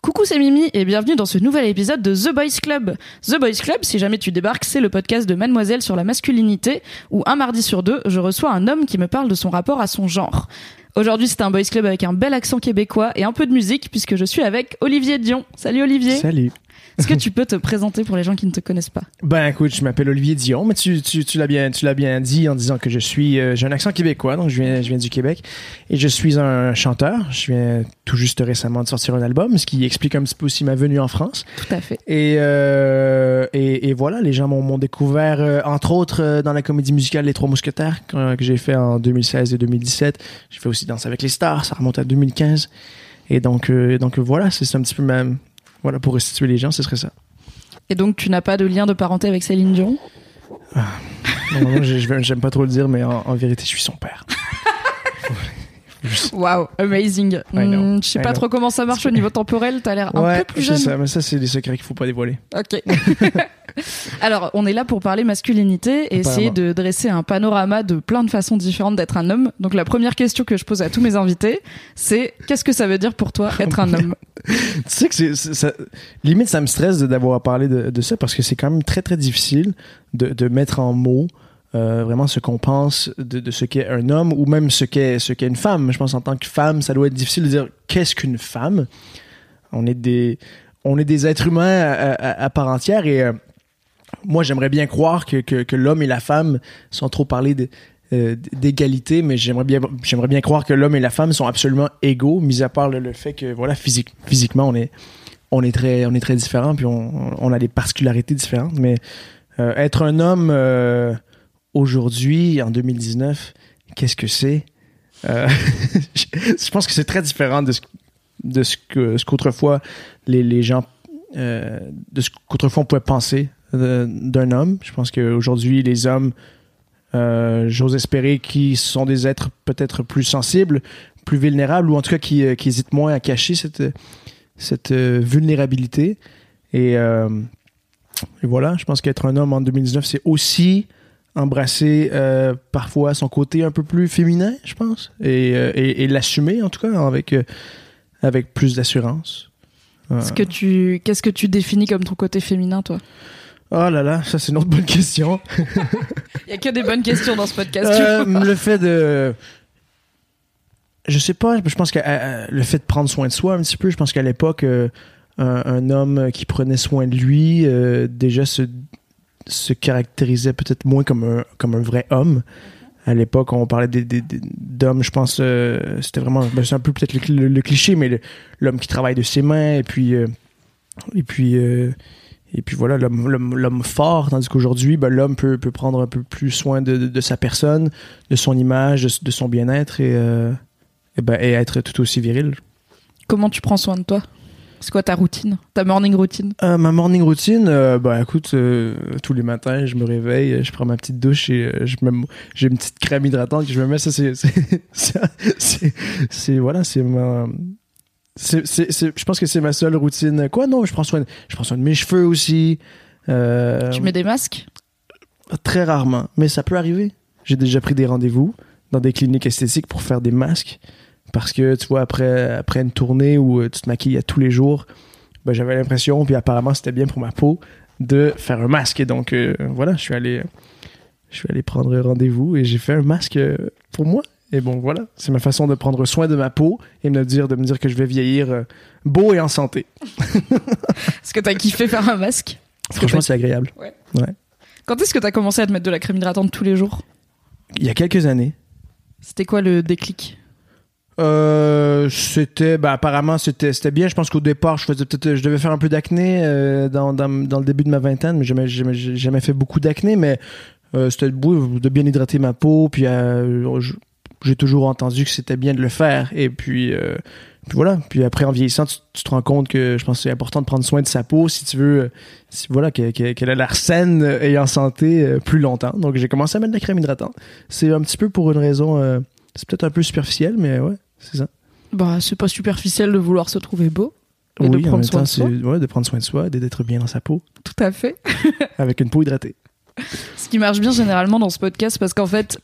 Coucou, c'est Mimi et bienvenue dans ce nouvel épisode de The Boys Club. The Boys Club, si jamais tu débarques, c'est le podcast de Mademoiselle sur la masculinité où un mardi sur deux, je reçois un homme qui me parle de son rapport à son genre. Aujourd'hui, c'est un boys club avec un bel accent québécois et un peu de musique puisque je suis avec Olivier Dion. Salut Olivier. Salut. Est-ce que tu peux te présenter pour les gens qui ne te connaissent pas? Ben écoute, je m'appelle Olivier Dion, mais tu, tu, tu l'as bien, tu l'as bien dit en disant que je suis, euh, j'ai un accent québécois, donc je viens, je viens du Québec et je suis un chanteur. Je viens tout juste récemment de sortir un album, ce qui explique un petit peu aussi ma venue en France. Tout à fait. Et euh, et, et voilà, les gens m'ont, découvert euh, entre autres dans la comédie musicale Les Trois Mousquetaires que, que j'ai fait en 2016 et 2017. J'ai fait aussi Danse avec les stars, ça remonte à 2015. Et donc euh, donc voilà, c'est, un petit peu même voilà pour restituer les gens, ce serait ça. Et donc, tu n'as pas de lien de parenté avec Céline Dion? Je- j'aime pas trop le dire, mais en, en vérité, je suis son père. Waouh, amazing. Hmm, je sais pas trop comment ça marche au niveau temporel, t'as l'air un ouais, peu plus jeune. ça, mais ça, c'est des secrets qu'il faut pas dévoiler. Ok. Alors, on est là pour parler masculinité et essayer de dresser un panorama de plein de façons différentes d'être un homme. Donc, la première question que je pose à tous mes invités, c'est qu'est-ce que ça veut dire pour toi être un homme? Tu sais que c'est, ça, limite, ça me stresse d'avoir à parler de, de ça parce que c'est quand même très, très difficile de, de mettre en mots euh, vraiment ce qu'on pense de, de ce qu'est un homme ou même ce qu'est, ce qu'est une femme. Je pense en tant que femme, ça doit être difficile de dire qu'est-ce qu'une femme? On est des, on est des êtres humains à, à- à part entière et euh, moi, j'aimerais bien croire que, que, l'homme et la femme, sans trop parler euh, d'égalité, mais j'aimerais bien, bien croire que l'homme et la femme sont absolument égaux, mis à part le, fait que, voilà, physique, physiquement, on est, on est très, on est très différents, puis on, on a des particularités différentes, mais euh, être un homme euh, aujourd'hui, en 2019, qu'est-ce que c'est? Je, pense que c'est très différent de ce, de ce que ce qu'autrefois les, les gens de ce qu'autrefois on pouvait penser d'un homme. Je pense qu'aujourd'hui, les hommes, euh, j'ose espérer qu'ils sont des êtres peut-être plus sensibles, plus vulnérables, ou en tout cas qui, euh, hésitent moins à cacher cette, euh, vulnérabilité. Et, voilà, je pense qu'être un homme en 2019, c'est aussi embrasser parfois son côté un peu plus féminin, je pense, et, et, l'assumer en tout cas avec, avec plus d'assurance. Qu'est-ce que tu définis comme ton côté féminin, toi? Oh là là, ça c'est une autre bonne question. Il y a que des bonnes questions dans ce podcast. Euh, le fait de. Je sais pas, je pense que euh, le fait de prendre soin de soi un petit peu, je pense qu'à l'époque, euh, un, un homme qui prenait soin de lui, euh, déjà se, se caractérisait peut-être moins comme un, comme un vrai homme. À l'époque, on parlait d'hommes, je pense, euh, c'était vraiment, ben, c'est un peu peut-être le, cl- le- le cliché, mais l'homme qui travaille de ses mains, et puis, euh, et puis, euh, et puis voilà, l'homme, fort, tandis qu'aujourd'hui, ben, l'homme peut, peut prendre un peu plus soin de, de, de sa personne, de son image, de, de son bien-être et, euh, et, ben, et être tout aussi viril. Comment tu prends soin de toi? C'est quoi ta routine? Ta morning routine? Euh, ma morning routine, euh, bah écoute, euh, tous les matins, je me réveille, je prends ma petite douche et je me, j'ai une petite crème hydratante que je me mets. Ça, c'est- voilà, c'est ma, c'est, c'est, c'est- je pense que c'est ma seule routine. Quoi, non, je prends soin, de, je prends soin de mes cheveux aussi. Euh, Tu mets des masques? Très rarement, mais ça peut arriver. J'ai déjà pris des rendez-vous dans des cliniques esthétiques pour faire des masques parce que tu vois après après une tournée où euh, tu te maquilles à tous les jours, ben, j'avais l'impression puis apparemment c'était bien pour ma peau de faire un masque et donc euh, voilà, je suis allé je suis allé prendre rendez-vous et j'ai fait un masque euh, pour moi et bon voilà, c'est ma façon de prendre soin de ma peau et me dire de me dire que je vais vieillir euh, beau et en santé. Est-ce que t'as kiffé faire un masque? Franchement, c'est agréable. Quand est-ce que t'as commencé à te mettre de la crème hydratante tous les jours? Il y a quelques années, C'était quoi le déclic? Euh, c'était bah apparemment c'était c'était bien. Je pense qu'au départ je faisais peut-être je devais faire un peu d'acné euh, dans, dans, dans le début de ma vingtaine mais jamais jamais jamais fait beaucoup d'acné mais euh, c'était de, de bien hydrater ma peau puis je- j'ai toujours entendu que c'était bien de le faire. Et puis, euh, puis voilà. Puis après, en vieillissant, tu, tu te rends compte que je pense que c'est important de prendre soin de sa peau si tu veux, euh, si, voilà, qu'elle qu'elle ait l'air saine euh, et en santé plus longtemps. Donc j'ai commencé à mettre de la crème hydratante. C'est un petit peu pour une raison, euh, c'est peut-être un peu superficiel, mais ouais, c'est ça. Bah, c'est pas superficiel de vouloir se trouver beau. Et de oui, en prendre même soin temps, de soi. ouais, de prendre soin de soi, et d'être bien dans sa peau, Tout à fait. avec une peau hydratée. Ce qui marche bien généralement dans ce podcast, parce qu'en fait,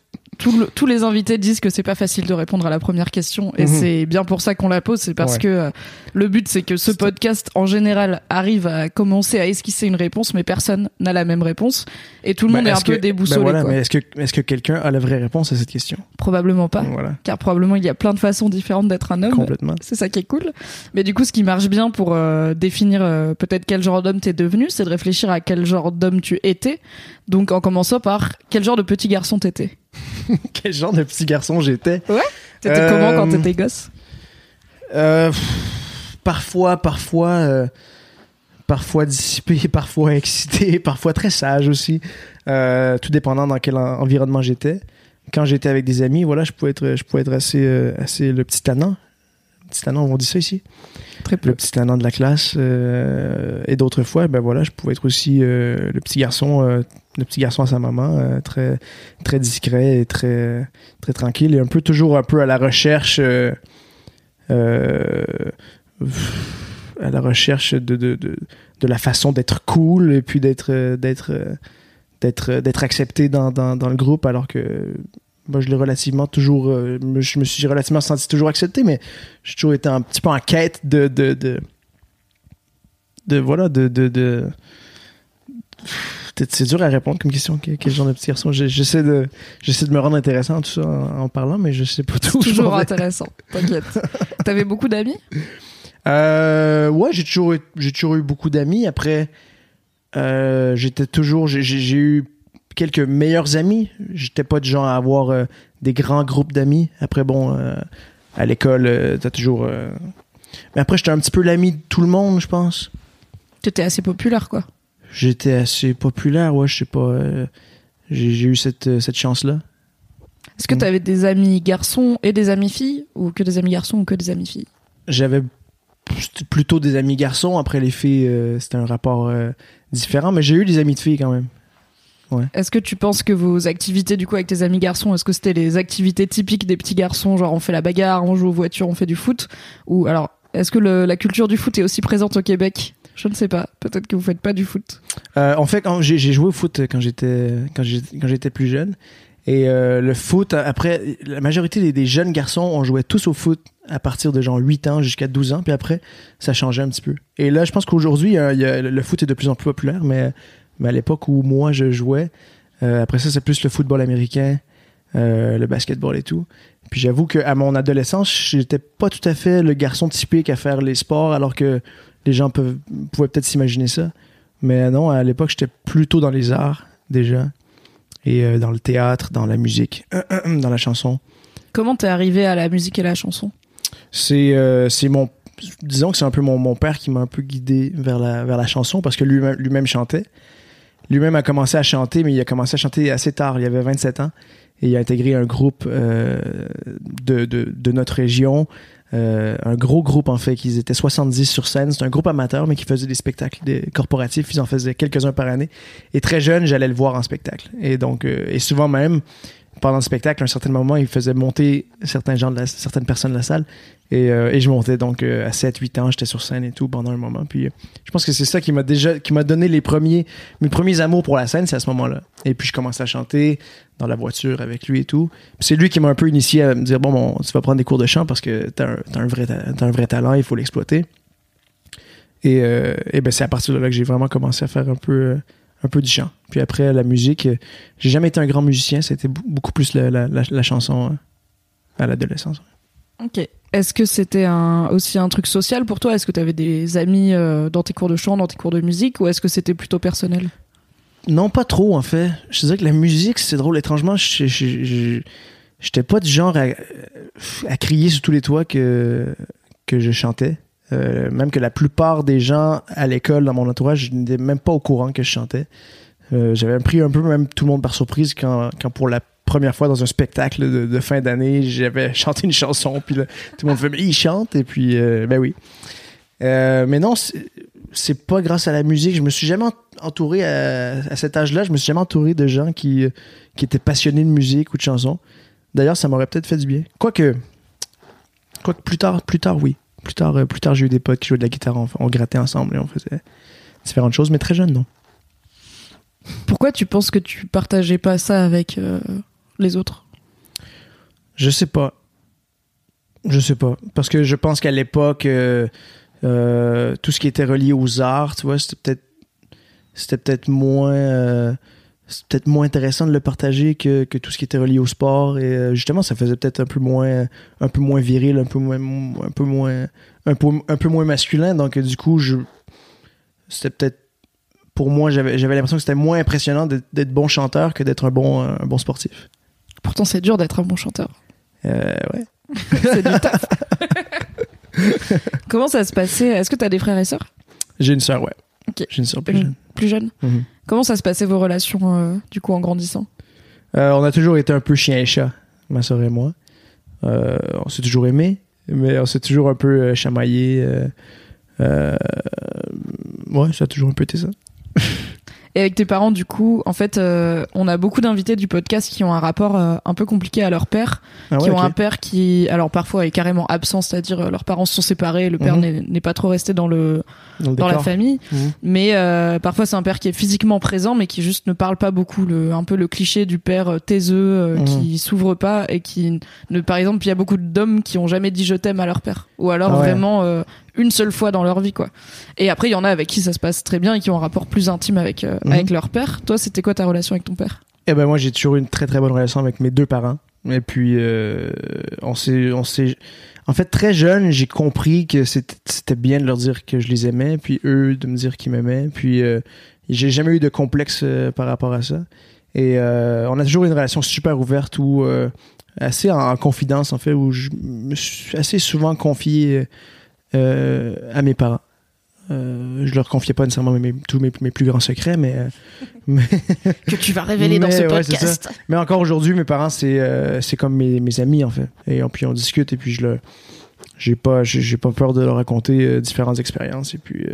le- tous les invités disent que c'est pas facile de répondre à la première question, et Mhm. c'est bien pour ça qu'on la pose. C'est parce Ouais. que euh, le but, c'est que ce podcast, en général, arrive à commencer à esquisser une réponse, mais personne n'a la même réponse, et tout le Ben, monde est un peu déboussolé. ben voilà, mais est-ce que, est-ce que quelqu'un a la vraie réponse à cette question? Probablement pas, Voilà, car probablement il y a plein de façons différentes d'être un homme. complètement. C'est ça qui est cool. Mais du coup, ce qui marche bien pour euh, définir euh, peut-être quel genre d'homme t'es devenu, c'est de réfléchir à quel genre d'homme tu étais. Donc, en commençant par quel genre de petit garçon t'étais. Quel genre de petit garçon j'étais T'étais Euh, comment quand t'étais gosse? Euh, pff, parfois, parfois, euh, parfois dissipé, parfois excité, parfois très sage aussi, euh, tout dépendant dans quel en- environnement j'étais. Quand j'étais avec des amis, voilà, je pouvais être, je pouvais être assez, assez le petit tannant. Le petit tannant, on dit ça ici. Très peu. Le petit tannant de la classe. euh, et d'autres fois, ben voilà, je pouvais être aussi euh, le petit garçon, euh, le petit garçon à sa maman, très, très discret et très, très tranquille et un peu toujours un peu à la recherche. à la recherche de, de, de, de la façon d'être cool et puis d'être d'être d'être d'être accepté dans, dans, dans le groupe alors que moi je l'ai relativement toujours euh, je me suis relativement senti toujours accepté mais j'ai toujours été un petit peu en quête de de de, de voilà de de, c'est dur à répondre comme question. Quel, quel genre de petit garçon J'essaie de, j'essaie de me rendre intéressant tout ça en, en parlant, mais je sais pas tout. Toujours intéressant, t'inquiète. T'avais beaucoup d'amis? Euh, ouais, j'ai toujours, eu- j'ai toujours eu beaucoup d'amis. Après, euh, j'étais toujours, j'ai eu quelques meilleurs amis. J'étais pas du genre à avoir euh, des grands groupes d'amis. Après, bon, euh, à l'école, euh, t'as toujours. Mais après, j'étais un petit peu l'ami de tout le monde, je pense. T'étais assez populaire, quoi. J'étais assez populaire, ouais, je sais pas. j'ai eu cette, cette chance-là. Est-ce que t'avais des amis garçons et des amis filles Ou que des amis garçons ou que des amis filles? J'avais plutôt des amis garçons. Après, les filles, c'était un rapport différent. Mais j'ai eu des amis de filles quand même. Est-ce que tu penses que vos activités, du coup, avec tes amis garçons, est-ce que c'était les activités typiques des petits garçons Genre, on fait la bagarre, on joue aux voitures, on fait du foot Ou alors, est-ce que le- la culture du foot est aussi présente au Québec? Je ne sais pas. Peut-être que vous faites pas du foot. Euh, en fait, j'ai joué au foot quand j'étais quand j'étais plus jeune. Et euh, le foot, après, la majorité des, des jeunes garçons, on jouait tous au foot à partir de genre 8 ans jusqu'à 12 ans. Puis après, ça changeait un petit peu. Et là, je pense qu'aujourd'hui, le foot est de plus en plus populaire. Mais, mais à l'époque où moi, je jouais, euh, après ça, c'est plus le football américain, euh, le basketball et tout. Puis j'avoue qu'à mon adolescence, j'étais pas tout à fait le garçon typique à faire les sports, alors que les gens peuvent, pouvaient peut-être s'imaginer ça. Mais non, à l'époque, j'étais plutôt dans les arts déjà. Et euh, dans le théâtre, dans la musique, dans la chanson. Comment t'es arrivé à la musique et la chanson? C'est c'est mon. Disons que c'est un peu mon, mon père qui m'a un peu guidé vers la, vers la chanson parce que lui-même lui-même chantait. Lui-même a commencé à chanter, mais il a commencé à chanter assez tard. Il avait 27 ans. Et il a intégré un groupe euh, de, de, notre région. Euh, un gros groupe, en fait, qu'ils étaient 70 sur scène. C'est un groupe amateur, mais qui faisait des spectacles corporatifs. Ils en faisaient quelques-uns par année. Et très jeune, j'allais le voir en spectacle. Et donc, euh, et souvent même, pendant le spectacle, à un certain moment, il faisait monter certains gens de certaines personnes de la salle. Et, euh, et je montais donc euh, à 7-8 ans, j'étais sur scène et tout pendant un moment. Puis euh, je pense que c'est ça qui m'a déjà qui m'a donné les premiers mes premiers amours pour la scène, c'est à ce moment-là. Et puis je commençais à chanter dans la voiture avec lui et tout. C'est lui qui m'a un peu initié à me dire bon, tu vas prendre des cours de chant parce que t'as un, t'as un vrai t'as un vrai talent, il faut l'exploiter. Et, ben c'est à partir de là que j'ai vraiment commencé à faire un peu un peu du chant. Puis après la musique, j'ai jamais été un grand musicien, c'était beaucoup plus la, la, chanson euh, à l'adolescence. Ok. Est-ce que c'était aussi un truc social pour toi? Est-ce que t'avais des amis euh, dans tes cours de chant, dans tes cours de musique Ou est-ce que c'était plutôt personnel? Non, pas trop, en fait. Je te dirais que la musique, c'est drôle. Étrangement, je- je- je- j'étais pas du genre à, crier sur tous les toits que, que je chantais. Euh, même que la plupart des gens à l'école, dans mon entourage, n'étaient même pas au courant que je chantais. Euh, J'avais pris un peu même tout le monde par surprise quand, quand pour la première fois dans un spectacle de, fin d'année, j'avais chanté une chanson, puis tout le monde fait, mais il chante, et puis, euh, ben oui. Euh, mais non, c'est- pas grâce à la musique. Je me suis jamais en- entouré à, cet âge-là, je me suis jamais entouré de gens qui, euh, qui étaient passionnés de musique ou de chansons. D'ailleurs, ça m'aurait peut-être fait du bien. Quoique, quoique plus tard, plus tard, oui. Plus tard, plus tard, j'ai eu des potes qui jouaient de la guitare, on, on grattait ensemble et on faisait différentes choses, mais très jeune, non. Pourquoi tu penses que tu partageais pas ça avec les autres? Je sais pas. Je sais pas. Parce que je pense qu'à l'époque, euh, euh, tout ce qui était relié aux arts, tu vois, c'était peut-être c'était peut-être moins euh, peut-être moins intéressant de le partager que, que tout ce qui était relié au sport et justement ça faisait peut-être un peu moins un peu moins viril un peu moins un peu moins un peu, un peu moins masculin donc du coup je c'était peut-être pour moi j'avais l'impression que c'était moins impressionnant d'être d'être bon chanteur que d'être un bon un bon sportif Pourtant, c'est dur d'être un bon chanteur. euh, ouais c'est du taf. Comment ça se passait? Est-ce que tu as des frères et sœurs? J'ai une sœur, ouais. J'ai une sœur plus Une- jeune. plus jeunes Mhm. Comment ça se passait vos relations euh, du coup en grandissant? Euh, on a toujours été un peu chien et chat, ma sœur et moi. Euh, on s'est toujours aimé, mais on s'est toujours un peu euh, chamaillé. euh, euh, ouais, ça a toujours un peu été ça. Et avec tes parents, du coup, en fait, euh, on a beaucoup d'invités du podcast qui ont un rapport euh, un peu compliqué à leur père, Ah qui ouais, ont un père qui, alors parfois est carrément absent, c'est-à-dire euh, leurs parents se sont séparés, le père Mhm. n'est- pas trop resté dans le dans, le dans la famille, Mhm. mais euh, parfois c'est un père qui est physiquement présent, mais qui juste ne parle pas beaucoup, le un peu le cliché du père euh, taiseux euh, Mhm. qui s'ouvre pas et qui ne, par exemple, il y a beaucoup d'hommes qui ont jamais dit je t'aime à leur père, ou alors Ah ouais. vraiment euh, une seule fois dans leur vie, quoi. Et après, il y en a avec qui ça se passe très bien et qui ont un rapport plus intime avec euh, Mhm. avec leur père. Toi, c'était quoi ta relation avec ton père? Eh ben moi, j'ai toujours eu une très très bonne relation avec mes deux parents. Et puis, euh, on s'est, on s'est, en fait, très jeune, j'ai compris que c'était bien de leur dire que je les aimais, puis eux de me dire qu'ils m'aimaient. Puis, euh, j'ai jamais eu de complexe euh, par rapport à ça. Et on a toujours une relation super ouverte où assez en, en confidence en fait, où je me suis assez souvent confié à mes parents. Euh, je leur confiais pas nécessairement mes- tous mes, mes plus grands secrets, mais, euh, mais que tu vas révéler dans ce ouais, podcast. mais encore aujourd'hui, mes parents, c'est euh, c'est comme mes, mes amis, en fait. Et on, puis on discute, et puis je le. J'ai pas, j'ai pas peur de leur raconter euh, différentes expériences. Et puis,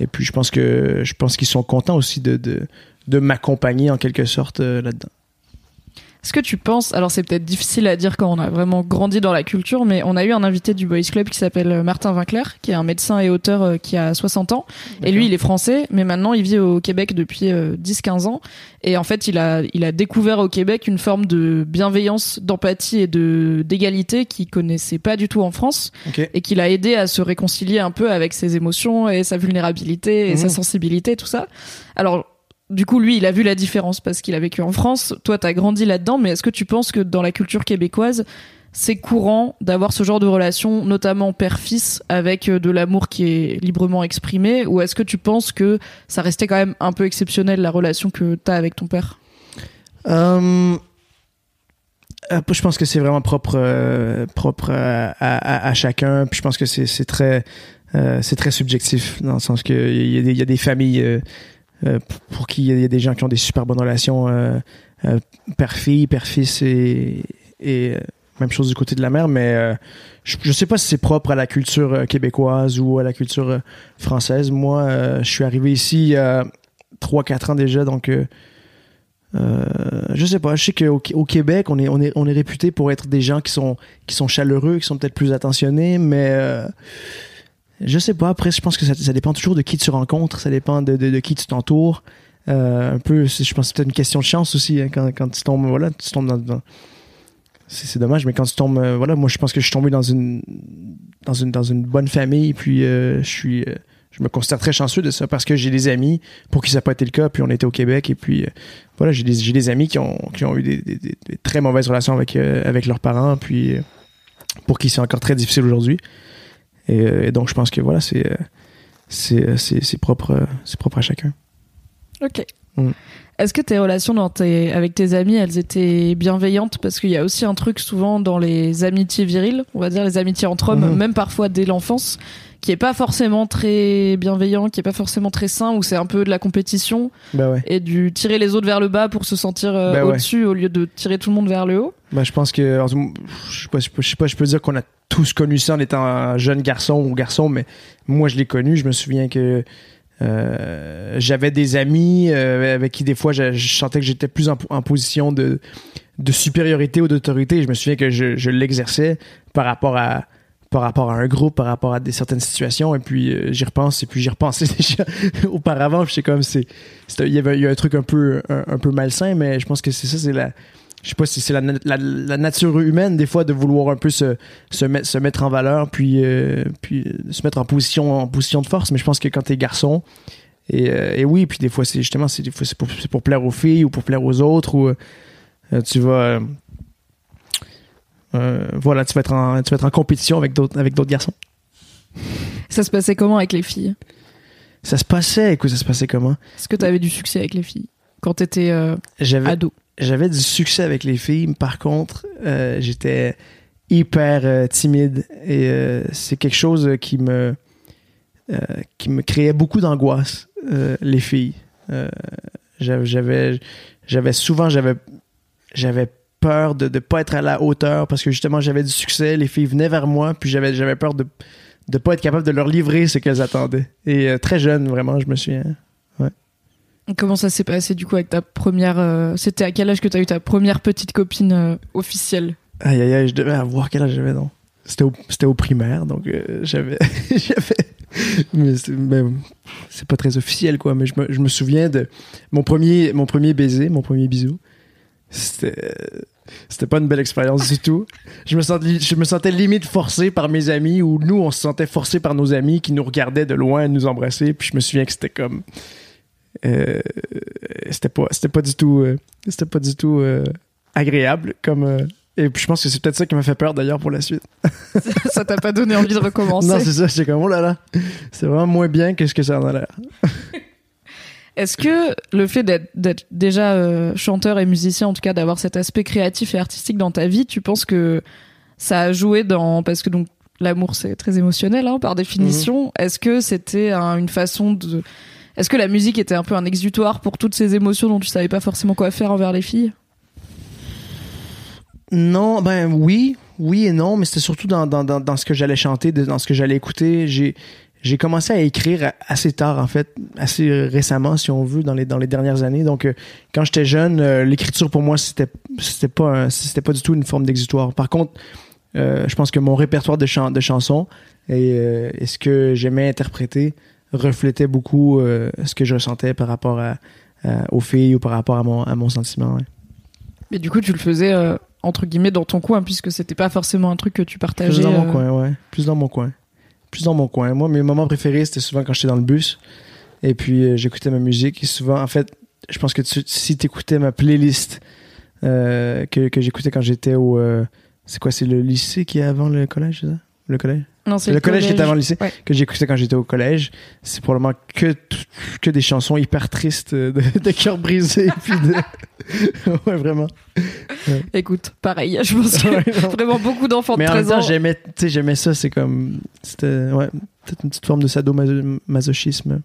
et puis je pense que je pense qu'ils sont contents aussi de, de, de m'accompagner en quelque sorte là-dedans. Est-ce que tu penses, alors c'est peut-être difficile à dire quand on a vraiment grandi dans la culture, mais on a eu un invité du Boys Club qui s'appelle euh, Martin Winkler, qui est un médecin et auteur euh, qui a 60 ans. Et lui, il est français, mais maintenant il vit au Québec depuis euh, 10-15 ans. Et en fait, il a, il a découvert au Québec une forme de bienveillance, d'empathie et de d'égalité qu'il connaissait pas du tout en France et qui l'a aidé à se réconcilier un peu avec ses émotions et sa vulnérabilité et sa sensibilité, tout ça. Alors, du coup, lui, il a vu la différence parce qu'il a vécu en France. Toi, t'as grandi là-dedans, mais est-ce que tu penses que dans la culture québécoise, c'est courant d'avoir ce genre de relation, notamment père-fils, avec euh, de l'amour qui est librement exprimé, ou est-ce que tu penses que ça restait quand même un peu exceptionnel la relation que t'as avec ton père? Euh, euh, je pense que c'est vraiment propre, propre à, chacun. Puis je pense que c'est très, très subjectif dans le sens que il y, a des- familles pour qui il y a des gens qui ont des super bonnes relations euh, euh, père-fille, père-fils et, euh, même chose du côté de la mère. Mais euh, je, je sais pas si c'est propre à la culture euh, québécoise ou à la culture euh, française. Moi, euh, je suis arrivé ici il y a 3-4 ans déjà, donc. euh, euh, je sais pas, je sais qu'au au Québec, on est, on, est, on est réputé pour être des gens qui sont, qui sont chaleureux, qui sont peut-être plus attentionnés, mais euh, je sais pas. Après, je pense que ça, dépend toujours de qui tu rencontres, ça dépend de, de, qui tu t'entoures. Euh, un peu, je pense que c'est peut-être une question de chance aussi, hein, quand, quand tu tombes, voilà, tu tombes dans. c'est dommage, mais quand tu tombes, euh, voilà, moi je pense que je suis tombé dans une, dans une, dans une bonne famille, puis euh, je suis. je me considère très chanceux de ça parce que j'ai des amis pour qui ça n'a pas été le cas, puis on était au Québec, et puis voilà, j'ai des, des amis qui ont, qui ont eu des, des- très mauvaises relations avec, avec leurs parents, puis pour qui c'est encore très difficile aujourd'hui. Et, euh, et donc, je pense que voilà, c'est euh, euh, propre, propre à chacun. Ok. Mm. Est-ce que tes relations dans tes, avec tes amis, elles étaient bienveillantes? Parce qu'il y a aussi un truc souvent dans les amitiés viriles, on va dire les amitiés entre hommes, Mhm. même parfois dès l'enfance, qui est pas forcément très bienveillant, qui est pas forcément très sain, où c'est un peu de la compétition ouais. et du tirer les autres vers le bas pour se sentir euh, ouais. au-dessus au lieu de tirer tout le monde vers le haut? Ben, je pense que. en tout- Je sais pas, je sais pas, je sais pas, je peux dire qu'on a tous connu ça en étant un jeune garçon ou garçon, mais moi, je l'ai connu. Je me souviens que. Euh, j'avais des amis euh, avec qui des fois je, sentais que j'étais plus en, position de, de supériorité ou d'autorité. Je me souviens que je, l'exerçais par rapport à par rapport à un groupe, par rapport à des certaines situations. Et puis euh, j'y repense et puis j'y repensais déjà auparavant. Puis c'est comme c'est il y avait y a un truc un peu un, un peu malsain, mais je pense que c'est ça, c'est la je sais pas si c'est la, na- la, la nature humaine des fois de vouloir un peu se, se, mettre, se mettre en valeur puis, euh, puis euh, se mettre en position en position de force. Mais je pense que quand t'es garçon et, euh, et oui puis des fois c'est justement c'est pour, plaire aux filles ou pour plaire aux autres ou euh, tu vas voilà tu vas être en tu vas être en compétition avec d'autres avec d'autres garçons. Ça se passait comment avec les filles? Ça se passait écoute ça se passait comment? Est-ce que tu avais du succès avec les filles? Quand t'étais j'avais ado? J'avais du succès avec les filles. Par contre, euh, j'étais hyper euh, timide et euh, c'est quelque chose qui me créait beaucoup d'angoisse. les filles, j'avais souvent j'avais peur de ne pas être à la hauteur parce que justement j'avais du succès. Les filles venaient vers moi puis j'avais j'avais peur de de pas être capable de leur livrer ce qu'elles attendaient. Et très jeune, vraiment, je me souviens. Comment ça s'est passé du coup avec ta première euh, C'était à quel âge que t'as eu ta première petite copine euh, officielle? Aïe, aïe, aïe, je devais avoir quel âge j'avais, non? C'était au, au primaire, donc euh, j'avais. Mais c'est, c'est pas très officiel, quoi, mais je me, je me souviens de mon premier, mon premier baiser, mon premier bisou. C'était. C'était pas une belle expérience du tout. Je me, sentais, je me sentais limite forcé par mes amis, ou nous, on se sentait forcé par nos amis qui nous regardaient de loin nous embrasser. Puis je me souviens que c'était comme. Euh, c'était pas, c'était pas du tout, euh, c'était pas du tout euh, agréable comme. et puis je pense que c'est peut-être ça qui m'a fait peur d'ailleurs pour la suite. Ça t'a pas donné envie de recommencer? Non, c'est ça, j'étais comme oh là là, c'est vraiment moins bien que ce que ça en a l'air. Est-ce que le fait d'être, déjà chanteur et musicien, en tout cas d'avoir cet aspect créatif et artistique dans ta vie, tu penses que ça a joué dans parce que donc l'amour c'est très émotionnel hein, par définition. Est-ce que c'était un- une façon de est-ce que la musique était un peu un exutoire pour toutes ces émotions dont tu savais pas forcément quoi faire envers les filles? Non, ben oui, oui et non, mais c'était surtout dans, dans, dans, ce que j'allais chanter, dans ce que j'allais écouter. J'ai j'ai commencé à écrire assez tard, en fait, assez récemment, si on veut, dans les, dans les dernières années. Donc, euh, quand j'étais jeune, euh, l'écriture pour moi, c'était c'était pas c'était pas du tout une forme d'exutoire. Par contre, euh, je pense que mon répertoire de, de chansons et ce que j'aimais interpréter reflétait beaucoup euh, ce que je ressentais par rapport à, à- aux filles ou par rapport à mon, à mon sentiment. ouais. Mais du coup, tu le faisais euh, entre guillemets dans ton coin puisque c'était pas forcément un truc que tu partageais. Plus dans mon euh, coin, ouais. Plus dans mon coin. Plus dans mon coin. Moi, mes moments préférés, c'était souvent quand j'étais dans le bus. Et puis, j'écoutais ma musique. Et souvent, en fait, je pense que tu- si tu écoutais ma playlist que, que j'écoutais quand j'étais au. c'est quoi C'est le lycée qui est avant le collège, ça? Le collège? Non, c'est Le collège qui était avant le lycée. Ouais. Que j'écoutais quand j'étais au collège. C'est probablement que, que des chansons hyper tristes euh, de, de cœur brisé. puis de... ouais, vraiment. Écoute, pareil, je pense que Ouais, vraiment beaucoup d'enfants de Mais en même 13 ans. j'aimais, tu sais, j'aimais ça. C'est comme, c'était, ouais, peut-être une petite forme de sadomasochisme.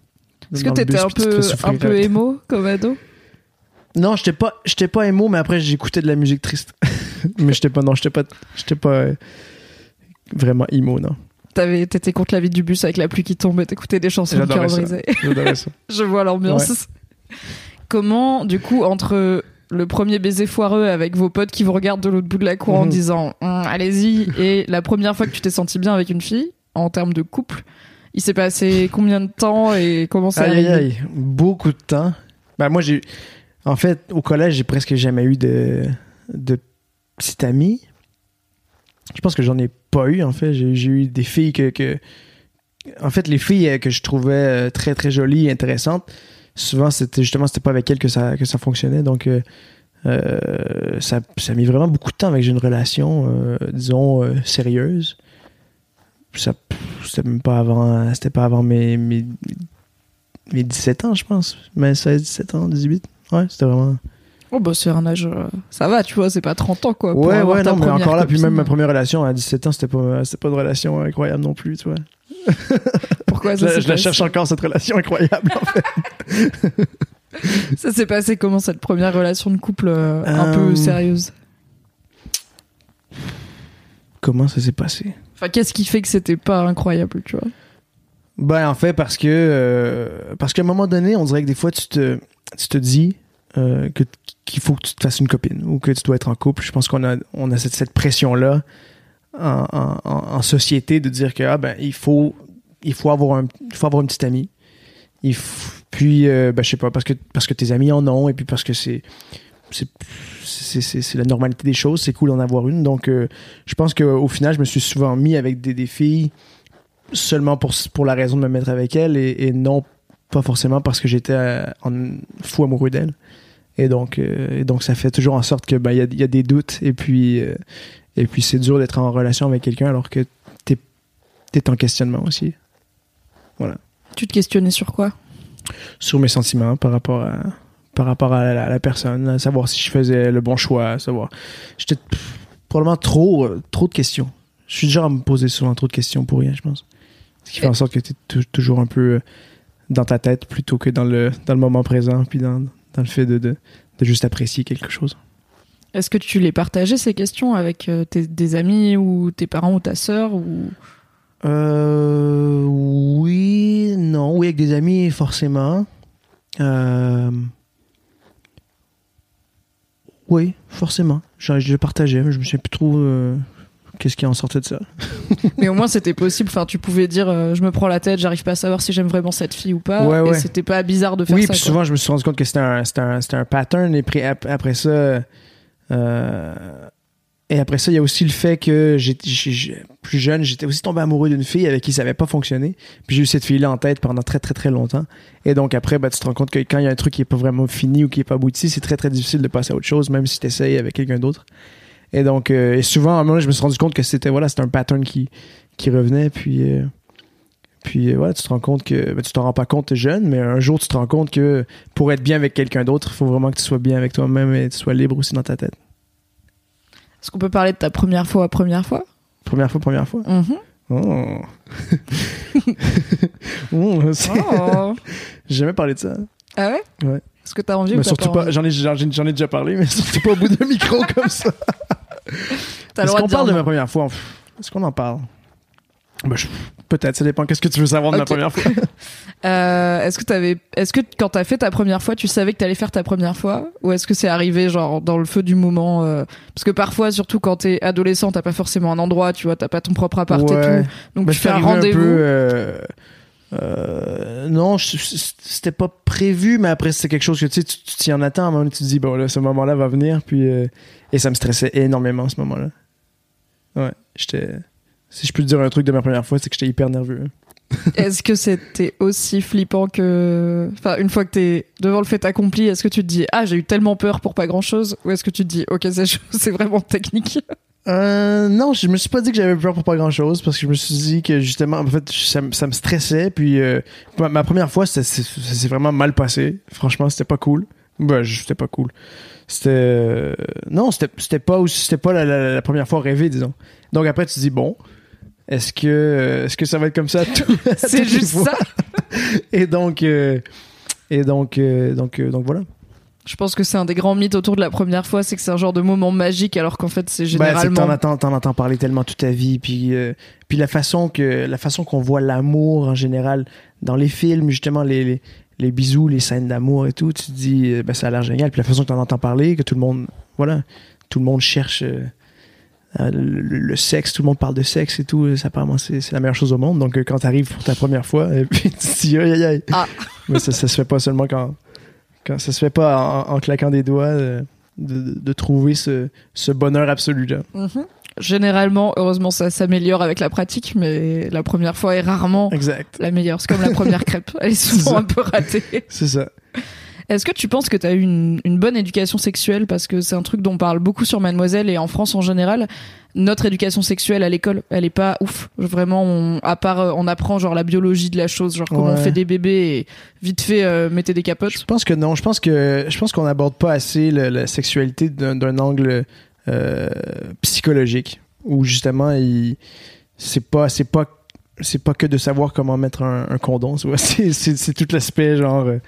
Est-ce que t'étais un peu, un peu émo comme ado? Non, j'étais pas, j'étais pas émo, mais après j'écoutais de la musique triste. mais j'étais pas, non, j'étais pas, j'étais pas euh, vraiment emo, non. T'avais- T'étais contre la vie du bus avec la pluie qui tombe et t'écoutais des chansons de cœur brisé. Je vois l'ambiance. Comment, du coup, entre le premier baiser foireux avec vos potes qui vous regardent de l'autre bout de la cour en Mhm. disant Hum, allez-y et la première fois que tu t'es senti bien avec une fille en termes de couple, il s'est passé combien de temps et comment ça Aïe, aïe. Beaucoup de temps. Ben, moi, j'ai. En fait, au collège, j'ai presque jamais eu de, de petite amie. Je pense que j'en ai pas eu, en fait. J'ai eu des filles que, En fait, les filles euh, que je trouvais euh, très, très jolies et intéressantes, souvent, c'était justement, c'était pas avec elles que ça, que ça fonctionnait. Donc, euh, ça, a mis vraiment beaucoup de temps avec une relation, euh, disons, euh, sérieuse. Ça, c'était même pas avant, c'était pas avant mes, mes mes 17 ans, je pense. Mais 16, 17 ans, 18. Ouais, c'était vraiment. Oh bah c'est un âge, euh, ça va, tu vois, c'est pas 30 ans quoi. Ouais, ouais, non, mais encore là, puis même ma première relation à 17 ans, c'était pas, c'était pas une relation incroyable non plus, tu vois. Pourquoi Je, ça s'est je la cherche encore, cette relation incroyable, en fait. Ça s'est passé comment cette première relation de couple euh, un Euh, peu sérieuse? Comment ça s'est passé? Enfin, qu'est-ce qui fait que c'était pas incroyable, tu vois? Ben, en fait, parce que, euh, parce qu'à un moment donné, on dirait que des fois, tu te, tu te dis euh, que, qu'il faut que tu te fasses une copine ou que tu dois être en couple. Je pense qu'on a, on a cette, cette pression-là en, société de dire que, ah, ben, il faut, il faut avoir un, il faut avoir une petite amie. Il puis, euh, ben, je sais pas, parce que, parce que tes amis en ont et puis parce que c'est, c'est, la normalité des choses. C'est cool d'en avoir une. Donc, euh, je pense qu'au final, je me suis souvent mis avec des, filles seulement pour, pour la raison de me mettre avec elle et, et non pas forcément parce que j'étais euh, en fou amoureux d'elle. Et donc, euh, et donc, ça fait toujours en sorte que ben, y, y a des doutes et puis, euh, et puis c'est dur d'être en relation avec quelqu'un alors que t'es es en questionnement aussi. Tu te questionnais sur quoi? Sur mes sentiments par rapport à, par rapport à la, à la personne, à savoir si je faisais le bon choix, à savoir. J'étais probablement trop, euh, trop de questions. Je suis déjà à me poser souvent trop de questions pour rien, je pense. Ce qui fait en sorte que tu es toujours un peu dans ta tête plutôt que dans le, dans le moment présent, puis dans, dans le fait de, de, de juste apprécier quelque chose? Est-ce que tu les partageais ces questions avec euh, tes, des amis ou tes parents ou ta sœur ou? Euh, oui, non, oui, avec des amis, forcément. Euh, oui, forcément. Je, je le partageais, mais je me souviens plus trop euh, qu'est-ce qui en sortait de ça. Mais au moins c'était possible. Enfin, tu pouvais dire euh, je me prends la tête, j'arrive pas à savoir si j'aime vraiment cette fille ou pas. Ouais, Et ouais. c'était pas bizarre de faire Oui, ça. puis quoi. souvent, je me suis rendu compte que c'était un, c'était un, c'était un pattern. Et puis ap- après ça, euh, et après ça, il y a aussi le fait que j'étais, j'ai- j'ai- plus jeune, j'étais aussi tombé amoureux d'une fille avec qui ça n'avait pas fonctionné. Puis j'ai eu cette fille-là en tête pendant très, très, très longtemps. Et donc après, bah, tu te rends compte que quand il y a un truc qui est pas vraiment fini ou qui est pas abouti, c'est très, très difficile de passer à autre chose, même si tu essayes avec quelqu'un d'autre. Et donc, euh, et souvent, à un moment, je me suis rendu compte que c'était, voilà, c'était un pattern qui, qui revenait. Puis, euh, puis euh, voilà, tu te rends compte que ben, tu t'en rends pas compte, t'es jeune, mais un jour tu te rends compte que pour être bien avec quelqu'un d'autre, il faut vraiment que tu sois bien avec toi-même et que tu sois libre aussi dans ta tête. Est-ce qu'on peut parler de ta première fois à première fois? Première fois, première fois? Mhm. Oh. Oh, c'est- Oh. J'ai jamais parlé de ça. Ah ouais? Ouais. Est-ce que t'as envie Mais ou surtout pas, j'en ai, ai déjà parlé, mais surtout pas au bout d'un micro comme ça. Est-ce qu'on parle de ma première fois? Est-ce qu'on en parle? Ben, je- Peut-être, ça dépend. Qu'est-ce que tu veux savoir de ma première fois? Euh, est-ce que t'avais, est-ce que quand t'as fait ta première fois, tu savais que t'allais faire ta première fois, ou est-ce que c'est arrivé genre dans le feu du moment euh, Parce que parfois, surtout quand t'es adolescent, t'as pas forcément un endroit, tu vois, t'as pas ton propre appart et tout, donc Ben, tu fais un rendez-vous. Euh, non, c'était pas prévu, mais après c'est quelque chose que tu t'y en attends. À tu te dis bon là, ce moment-là va venir, puis euh, et ça me stressait énormément ce moment-là. Ouais, j'étais. Si je peux te dire un truc de ma première fois, c'est que j'étais hyper nerveux. Est-ce que c'était aussi flippant que, enfin, une fois que t'es devant le fait accompli, est-ce que tu te dis ah j'ai eu tellement peur pour pas grand chose, ou est-ce que tu te dis ok c'est vraiment technique? Euh, non, je me suis pas dit que j'avais peur pour pas grand chose parce que je me suis dit que justement, en fait, ça, me- ça me stressait. Puis euh, ma, ma première fois, ça s'est vraiment mal passé. Franchement, c'était pas cool. Ben, c'était pas cool. C'était euh, non, c'était pas c'était pas la, la- la première fois rêvée, disons. Donc après, tu te dis bon, est-ce que euh, est-ce que ça va être comme ça tout- C'est juste ça. Et donc et donc donc donc voilà. Je pense que c'est un des grands mythes autour de la première fois, c'est que c'est un genre de moment magique, alors qu'en fait c'est généralement. t'en entends, t'en entends parler tellement toute ta vie, puis euh, puis la façon que la façon qu'on voit l'amour en général dans les films, justement les, les, les bisous, les scènes d'amour et tout, tu te dis euh, ben ça a l'air génial. Puis la façon que t'en entends parler, que tout le monde, voilà, tout le monde cherche euh, le, le sexe, tout le monde parle de sexe et tout, ça apparemment c'est c'est la meilleure chose au monde. Donc quand t'arrives pour ta première fois, et puis tu te dis aïe aïe aïe. Ah. Mais ça, ça se fait pas seulement quand quand ça se fait pas en, en claquant des doigts. euh, de, de- de trouver ce, ce bonheur absolu là. Mhm. Généralement, heureusement, ça s'améliore avec la pratique, mais la première fois est rarement Exact. la meilleure. C'est comme la première crêpe. Elle est souvent un peu ratée. C'est ça. Est-ce que tu penses que tu as eu une, une bonne éducation sexuelle? Parce que c'est un truc dont on parle beaucoup sur Mademoiselle et en France en général. Notre éducation sexuelle à l'école, elle est pas ouf. Vraiment, on, à part, euh, on apprend genre la biologie de la chose, genre comment on fait des bébés et vite fait euh, mettez des capotes. Je pense que non. Je pense que je pense qu'on n'aborde pas assez le- la sexualité d'un angle euh, psychologique, où justement, c'est pas c'est pas c'est pas que de savoir comment mettre un, un condom. C'est tout l'aspect genre euh,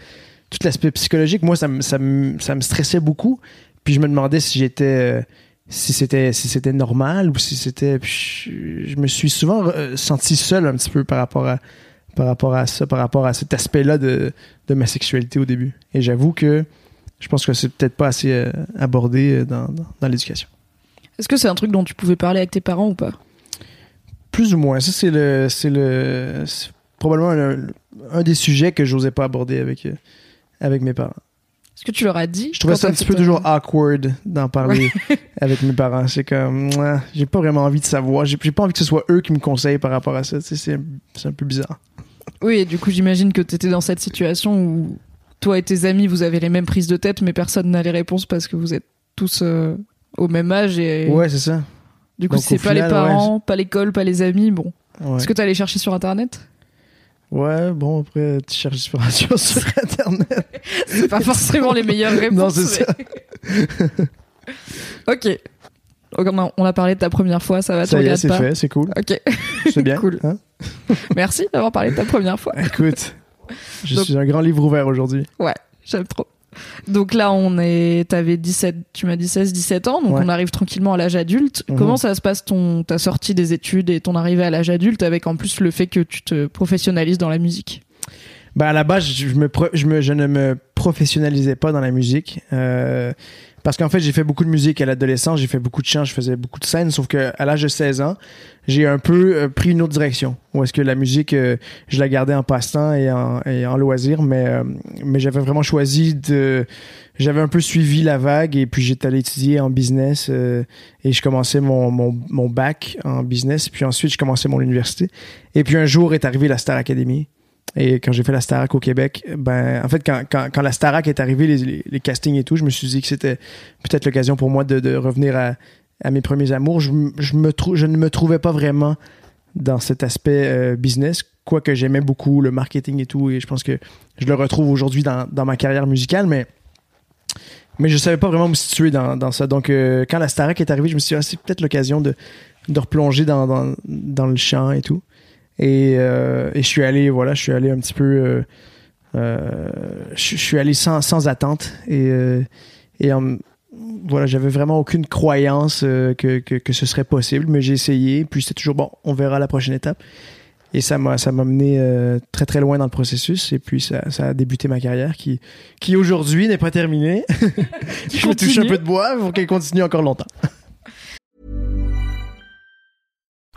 tout l'aspect psychologique. Moi, ça me ça me ça me stressait beaucoup. Puis je me demandais si j'étais si c'était si c'était normal ou si c'était je, je me suis souvent euh, senti seul un petit peu par rapport à par rapport à ça par rapport à cet aspect là de de ma sexualité au début. Et j'avoue que je pense que c'est peut-être pas assez euh, abordé euh, dans, dans, dans l'éducation. Est-ce que c'est un truc dont tu pouvais parler avec tes parents ou pas? Plus ou moins. Ça c'est le c'est le probablement un, un des sujets que j'osais pas aborder avec avec mes parents Est-ce que tu leur as dit je trouvais ça un petit peu toujours awkward d'en parler avec mes parents. C'est comme, j'ai pas vraiment envie de savoir. J'ai pas envie que ce soit eux qui me conseillent par rapport à ça. Tu C'est un peu bizarre. Oui, et du coup, j'imagine que t'étais dans cette situation où toi et tes amis, vous avez les mêmes prises de tête, mais personne n'a les réponses parce que vous êtes tous euh, au même âge et Ouais, c'est ça. du coup, c'est pas les parents, pas l'école, pas les amis, bon. Ouais. Est-ce que t'es allé chercher sur internet? Ouais, bon, après, tu cherches l'inspiration sur Internet. C'est pas forcément les meilleures réponses. Non, c'est ça. ok. On a, parlé de ta première fois, ça va, tu Ça y est, c'est pas. fait, c'est cool. Ok, C'est bien. Cool. hein? merci d'avoir parlé de ta première fois. Écoute, je Donc- suis un grand livre ouvert aujourd'hui. Ouais, j'aime trop. Donc là, on est, t'avais 17, tu m'as dit 16, 17 ans, donc Ouais. on arrive tranquillement à l'âge adulte. Mhm. Comment ça se passe ton, ta sortie des études et ton arrivée à l'âge adulte avec en plus le fait que tu te professionnalises dans la musique? Ben à la base, je, me pro- je, me, je ne me professionnalisais pas dans la musique. euh, parce qu'en fait, j'ai fait beaucoup de musique à l'adolescence, j'ai fait beaucoup de chant, je faisais beaucoup de scènes, sauf que à l'âge de 16 ans, j'ai un peu euh, pris une autre direction. Où est-ce que la musique, euh, je la gardais en passe-temps et en, loisir, mais, euh, mais j'avais vraiment choisi de... J'avais un peu suivi la vague et puis j'étais allé étudier en business et je commençais mon, bac en business, puis ensuite je commençais mon université. Et puis un jour est arrivé la Star Academy. Et quand j'ai fait la Starac au Québec, ben, en fait, quand, quand, la Starac est arrivée, les, castings et tout, je me suis dit que c'était peut-être l'occasion pour moi de, revenir à, mes premiers amours. Je, je, me je ne me trouvais pas vraiment dans cet aspect euh, business, quoique j'aimais beaucoup le marketing et tout, et je pense que je le retrouve aujourd'hui dans, dans ma carrière musicale, mais, mais je savais pas vraiment me situer dans, dans ça. Donc, euh, quand la Starac est arrivée, je me suis dit, ah, c'est peut-être l'occasion de, de replonger dans, dans, dans le chant et tout. Et, euh, et je suis allé, voilà, je suis allé un petit peu. euh, euh, je, suis allé sans, sans attente. Et, voilà, j'avais vraiment aucune croyance que, que, ce serait possible, mais j'ai essayé. Puis c'était toujours bon, on verra la prochaine étape. Et ça m'a ça mené très très loin dans le processus. Et puis ça, a débuté ma carrière qui, qui aujourd'hui n'est pas terminée. je vais toucher un peu de bois pour qu'elle continue encore longtemps.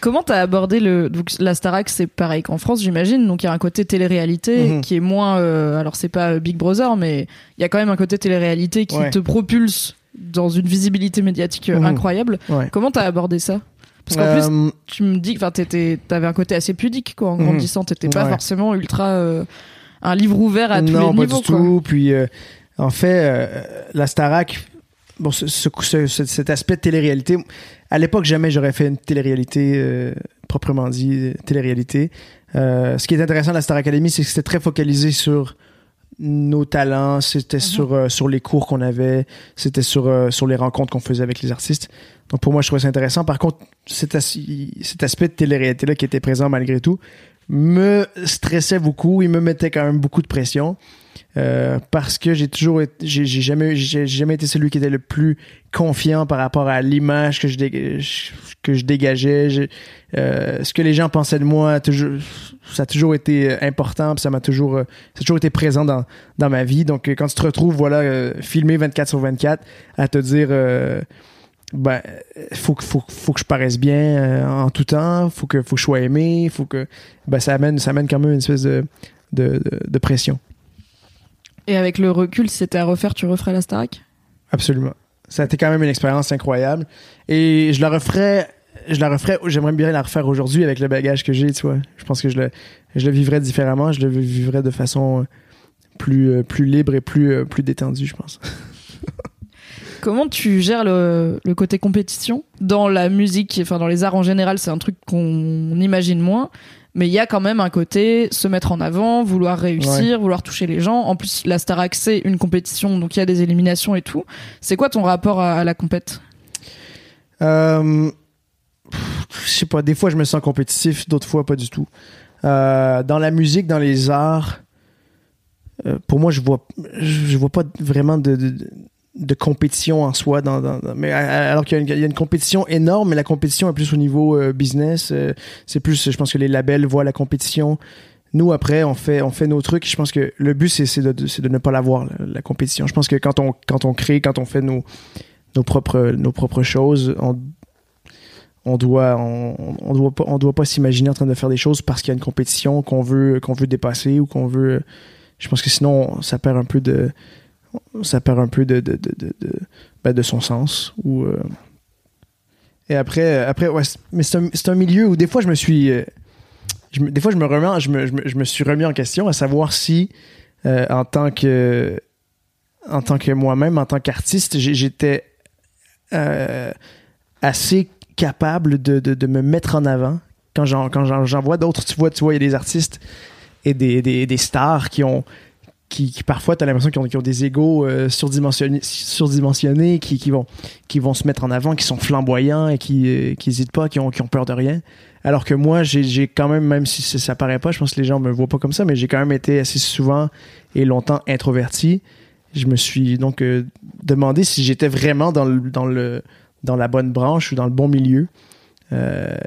Comment t'as abordé le donc la Starac c'est pareil qu'en France j'imagine donc il y a un côté télé-réalité Mhm. qui est moins euh, alors c'est pas euh, Big Brother mais il y a quand même un côté télé-réalité qui Ouais. te propulse dans une visibilité médiatique euh, Mhm. incroyable. Ouais. Comment t'as abordé ça? Parce qu'en plus tu me dis enfin t'avais un côté assez pudique quoi en Mhm. grandissant t'étais pas Ouais. forcément ultra euh, un livre ouvert à tous non, les pas niveaux du quoi. tout. Puis, en fait, la Starac, bon, ce- ce- ce- ce- cet aspect de télé-réalité, à l'époque, jamais j'aurais fait une télé-réalité, euh, proprement dit, télé-réalité. Euh, ce qui est intéressant de la Star Academy, c'est que c'était très focalisé sur nos talents, c'était sur, euh, sur les cours qu'on avait, c'était sur, euh, sur les rencontres qu'on faisait avec les artistes. Donc pour moi, je trouvais ça intéressant. Par contre, cet, as- cet aspect de télé-réalité-là qui était présent malgré tout, me stressait beaucoup, il me mettait quand même beaucoup de pression. Euh, parce que j'ai toujours j'ai, jamais été celui qui était le plus confiant par rapport à l'image que je que je dégageais. Euh, ce que les gens pensaient de moi ça a toujours été euh, important puis ça m'a toujours ça a toujours été présent dans ma vie. Donc quand tu te retrouves voilà filmé 24 sur 24 à te dire ben faut que je paraisse bien en tout temps faut que faut que je sois aimé faut que ben ça amène ça amène quand même une espèce de pression et avec le recul, si c'était à refaire, tu referais la Starac? Absolument. Ça a été quand même une expérience incroyable. Et je la referais, je la referais, j'aimerais bien la refaire aujourd'hui avec le bagage que j'ai, tu vois. Je pense que je le, je le vivrais différemment, je le vivrais de façon plus, euh, plus libre et plus, euh, plus détendue, je pense. Comment tu gères le, le, côté compétition? Dans la musique, enfin dans les arts en général, c'est un truc qu'on imagine moins mais il y a quand même un côté se mettre en avant, vouloir réussir, vouloir toucher les gens. En plus, la Starac c'est une compétition, donc il y a des éliminations et tout. C'est quoi ton rapport à, la compète? Euh, Je sais pas. Des fois, je me sens compétitif, d'autres fois pas du tout. Euh, dans la musique, dans les arts, euh, pour moi, je vois, je vois pas vraiment de de compétition en soi dans, mais alors qu'il y, y, a une compétition énorme mais la compétition est plus au niveau euh, business euh, c'est plus je pense que les labels voient la compétition. Nous après on fait on fait nos trucs. Je pense que le but c'est de, de ne pas l'avoir la, la, compétition. Je pense que quand on quand on crée quand on fait nos nos propres nos propres choses on on doit on, on doit pas on doit pas s'imaginer en train de faire des choses parce qu'il y a une compétition qu'on veut qu'on veut dépasser ou qu'on veut je pense que sinon ça perd un peu de ça perd un peu de, de, de, de, ben de son sens. Ou, euh, Et après, après ouais, mais c'est un, un, milieu où des fois je me suis. Euh, des fois je me, remets, je, me, je, me, je me suis remis en question à savoir si, euh, en tant que, en tant que moi-même, en tant qu'artiste, j'étais euh, assez capable de, de, de, me mettre en avant. Quand j'en vois d'autres, tu vois, tu vois, il y a des artistes et des, des, des stars qui ont qui, parfois, tu as l'impression qu'ils ont, des égaux euh, surdimensionnés, qui, vont, qui vont se mettre en avant, qui sont flamboyants et qui n'hésitent euh, pas, qui ont, qui ont peur de rien. Alors que moi, j'ai quand même, même si ça, ça, paraît pas, je pense que les gens me voient pas comme ça, mais j'ai quand même été assez souvent et longtemps introverti. Je me suis donc euh, demandé si j'étais vraiment dans, le, dans, le, dans la bonne branche ou dans le bon milieu.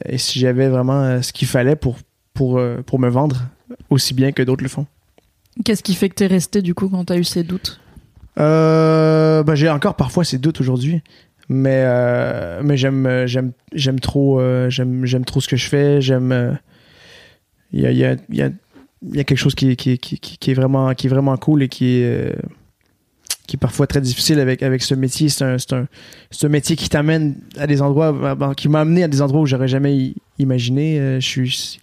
Et si j'avais vraiment ce qu'il fallait pour, pour, pour me vendre aussi bien que d'autres le font. Qu'est-ce qui fait que t'es resté du coup quand t'as eu ces doutes euh, bah, j'ai encore parfois ces doutes aujourd'hui, mais euh, mais j'aime j'aime j'aime trop euh, j'aime j'aime trop ce que je fais. J'aime il y a quelque chose qui, est vraiment qui est vraiment cool et qui est qui est parfois très difficile avec avec ce métier c'est un un, un métier qui t'amène à des endroits qui m'a amené à des endroits où j'aurais jamais imaginé je suis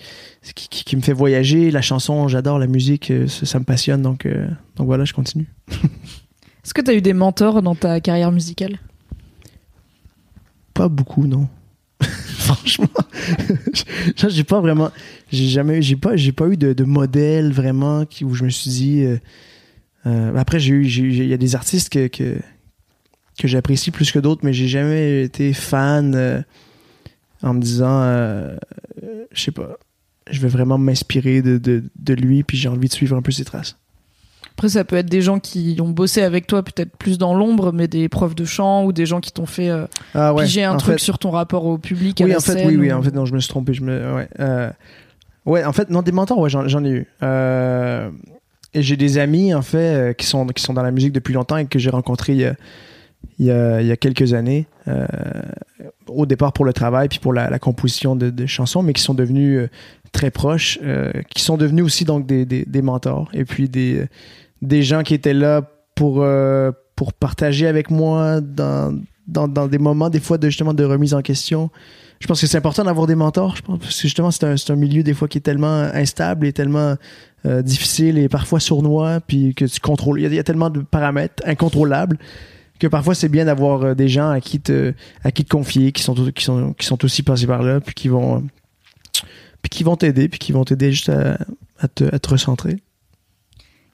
qui, qui, me fait voyager. La chanson, j'adore la musique, euh, ça, ça, me passionne. Donc, euh, donc voilà, je continue. Est-ce que tu as eu des mentors dans ta carrière musicale? Pas beaucoup, non. Franchement, j'ai pas vraiment, j'ai jamais, j'ai pas, j'ai pas eu de, de, modèle vraiment qui, où je me suis dit. Euh, euh après, j'ai eu, il y a des artistes que que, que j'apprécie plus que d'autres, mais j'ai jamais été fan euh, en me disant, je sais pas, je vais vraiment m'inspirer de, de, de, lui, puis j'ai envie de suivre un peu ses traces. Après, ça peut être des gens qui ont bossé avec toi, peut-être plus dans l'ombre, mais des profs de chant ou des gens qui t'ont fait euh, ah ouais, piger un truc sur ton rapport au public. Oui, à la en fait, scène, oui, ou... oui, en fait, non, je me suis trompé. Je me, ouais, euh, ouais, en fait, non, des mentors, ouais, j'en ai eu. Et j'ai des amis, en fait, euh, qui sont, qui sont dans la musique depuis longtemps et que j'ai rencontrés il y a, il y a, quelques années. Euh, au départ pour le travail puis pour la, composition de, chansons, mais qui sont devenus euh, très proches, qui sont devenus aussi donc des, des, mentors et puis des, des gens qui étaient là pour, pour partager avec moi dans, dans, dans, des moments des fois de justement de remise en question. Je pense que c'est important d'avoir des mentors, je pense, parce que justement c'est un, un milieu des fois qui est tellement instable et tellement euh, difficile et parfois sournois, puis que tu contrôles. Il y, a, tellement de paramètres incontrôlables que parfois c'est bien d'avoir euh, des gens à qui te à qui te confier qui sont qui sont qui sont aussi passés par là puis qui vont puis qui vont t'aider puis qui vont t'aider juste à, à, te, à te recentrer.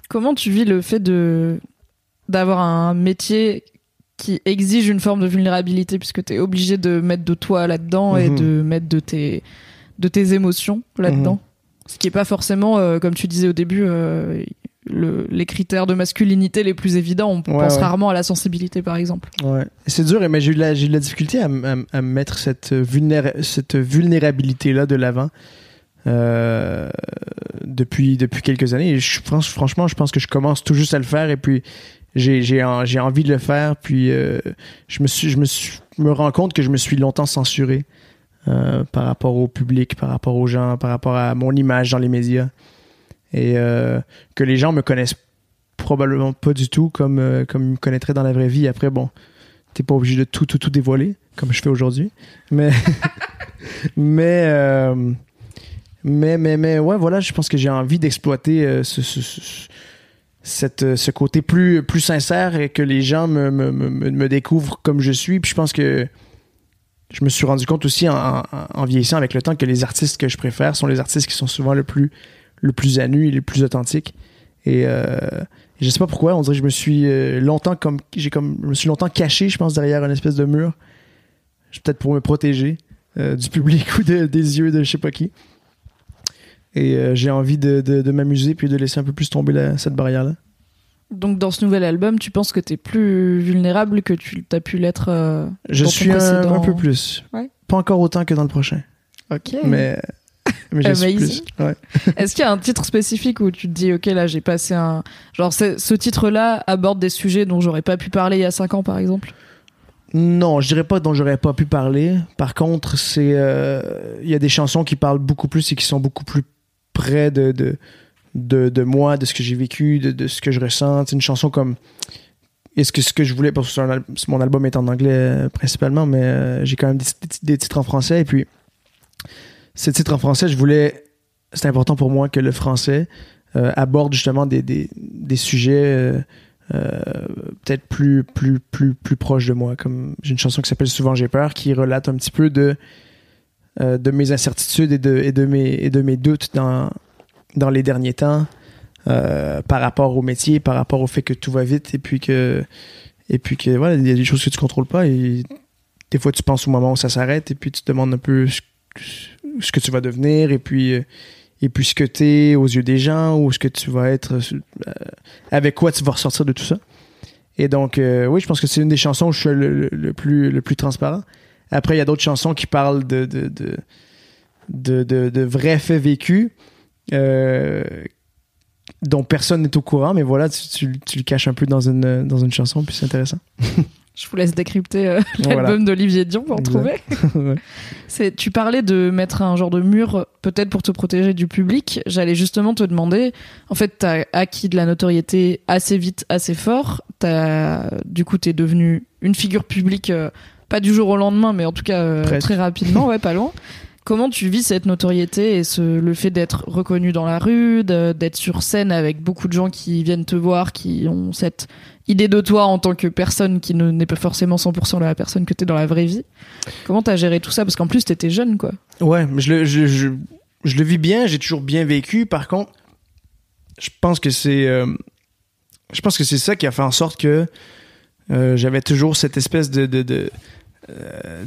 Comment tu vis le fait de d'avoir un métier qui exige une forme de vulnérabilité puisque tu es obligé de mettre de toi là-dedans et Mhm. de mettre de tes de tes émotions là-dedans. Mm Ce qui est pas forcément, euh, comme tu disais au début, euh, le- les critères de masculinité les plus évidents. On Ouais, pense ouais. rarement à la sensibilité, par exemple. Ouais. C'est dur, mais j'ai eu, la- j'ai eu de la difficulté à, mettre cette, vulnéra- cette vulnérabilité-là de l'avant euh, depuis, depuis quelques années. Je, pense- franchement, je pense que je commence tout juste à le faire et puis j'ai j'ai en- j'ai envie de le faire. Puis euh, je, me suis, je me suis- me rends compte que je me suis longtemps censuré euh, par rapport au public, par rapport aux gens, par rapport à mon image dans les médias. Et euh, que les gens me connaissent probablement pas du tout comme, comme ils me connaîtraient dans la vraie vie. Après, bon, t'es pas obligé de tout, tout, tout dévoiler, comme je fais aujourd'hui. Mais, mais, mais, mais, mais, ouais, voilà, je pense que j'ai envie d'exploiter ce- cette, euh, ce côté plus, plus sincère et que les gens me, me, me, me découvrent comme je suis. Puis je pense que je me suis rendu compte aussi en, vieillissant avec le temps que les artistes que je préfère sont les artistes qui sont souvent le plus, le plus à nu et les plus authentiques. Et euh, je sais pas pourquoi, on dirait que je me suis euh, longtemps comme j'ai comme je me suis longtemps caché, je pense derrière une espèce de mur. Peut-être pour me protéger euh, du public ou de- des yeux de je sais pas qui. Et euh, j'ai envie de, de, de m'amuser puis de laisser un peu plus tomber la- cette barrière là. Donc, dans ce nouvel album, tu penses que t'es plus vulnérable que tu t'as pu l'être euh, Je dans ton suis un, précédent- un peu plus. Ouais. Pas encore autant que dans le prochain, Ok. mais mais je suis plus. Ouais. Est-ce qu'il y a un titre spécifique où tu te dis, ok, là, j'ai passé un. Genre, ce titre-là aborde des sujets dont j'aurais pas pu parler il y a 5 ans, par exemple? Non, je dirais pas dont j'aurais pas pu parler. Par contre, c'est euh, il y a des chansons qui parlent beaucoup plus et qui sont beaucoup plus près de de, moi, de ce que j'ai vécu, de, ce que je ressens. C'est une chanson comme est-ce que ce que je voulais parce que mon album est en anglais euh, principalement, mais euh, j'ai quand même des, titres en français et puis ces titres en français, je voulais c'est important pour moi que le français euh, aborde justement des, sujets peut-être plus plus plus plus proches de moi comme j'ai une chanson qui s'appelle souvent j'ai peur qui relate un petit peu de euh, de mes incertitudes et de et de mes et de mes doutes dans dans les derniers temps euh, par rapport au métier par rapport au fait que tout va vite et puis que et puis que voilà il y a des choses que tu contrôles pas des fois tu penses au moment où ça s'arrête et puis tu te demandes un peu ce, que tu vas devenir et puis euh, et puis ce que tu es aux yeux des gens ou ce que tu vas être avec quoi tu vas ressortir de tout ça. Et donc, oui, je pense que c'est une des chansons où je suis le plus, le plus transparent. Après, il y a d'autres chansons qui parlent de, de, de, de, de- de vrais faits vécus euh, dont personne n'est au courant, mais voilà, tu, tu, tu le caches un peu dans une, dans une chanson, puis c'est intéressant. Je vous laisse décrypter euh, l'album Voilà. d'Olivier Dion pour Exact. trouver. Ouais. Tu parlais de mettre un genre de mur, peut-être pour te protéger du public. J'allais justement te demander, en fait, t'as acquis de la notoriété assez vite, assez fort. T'as, du coup, t'es devenu une figure publique, euh, pas du jour au lendemain, mais en tout cas euh, très rapidement, ouais, pas loin. Comment tu vis cette notoriété et ce, le fait d'être reconnu dans la rue, d'être sur scène avec beaucoup de gens qui viennent te voir, qui ont cette idée de toi en tant que personne qui ne- n'est pas forcément 100% la personne que t'es dans la vraie vie? Comment t'as géré tout ça? Parce qu'en plus, t'étais jeune, quoi. Ouais, mais je le, je, je, je le vis bien, j'ai toujours bien vécu. Par contre, je pense que c'est. euh, je pense que c'est ça qui a fait en sorte que euh, j'avais toujours cette espèce de. de, de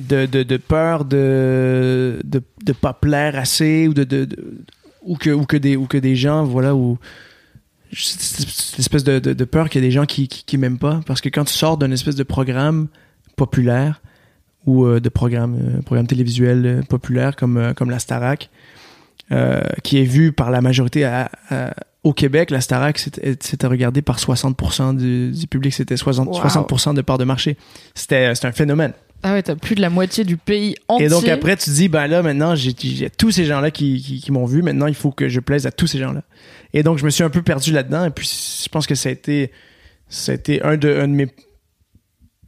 de, de, de peur de, de de pas plaire assez ou de, de, ou que ou que des ou que des gens voilà ou cette espèce de, de, peur qu'il y a des gens qui, qui, qui m'aiment pas parce que quand tu sors d'un espèce de programme populaire ou euh, de programme, euh, programme télévisuel euh, populaire comme, euh, comme la Starac, euh, qui est vu par la majorité à- à- au Québec. La Starac, c'était regardé par 60% du, du public, c'était 60%, Wow. 60% de part de marché. C'était c'était un phénomène. Ah ouais, t'as plus de la moitié du pays entier. Et donc après, tu dis, ben là, maintenant, j'ai tous ces gens-là qui, qui, m'ont vu. Maintenant, il faut que je plaise à tous ces gens-là. Et donc, je me suis un peu perdu là-dedans. Et puis, je pense que ça a été, ça a été un, de, un, de mes,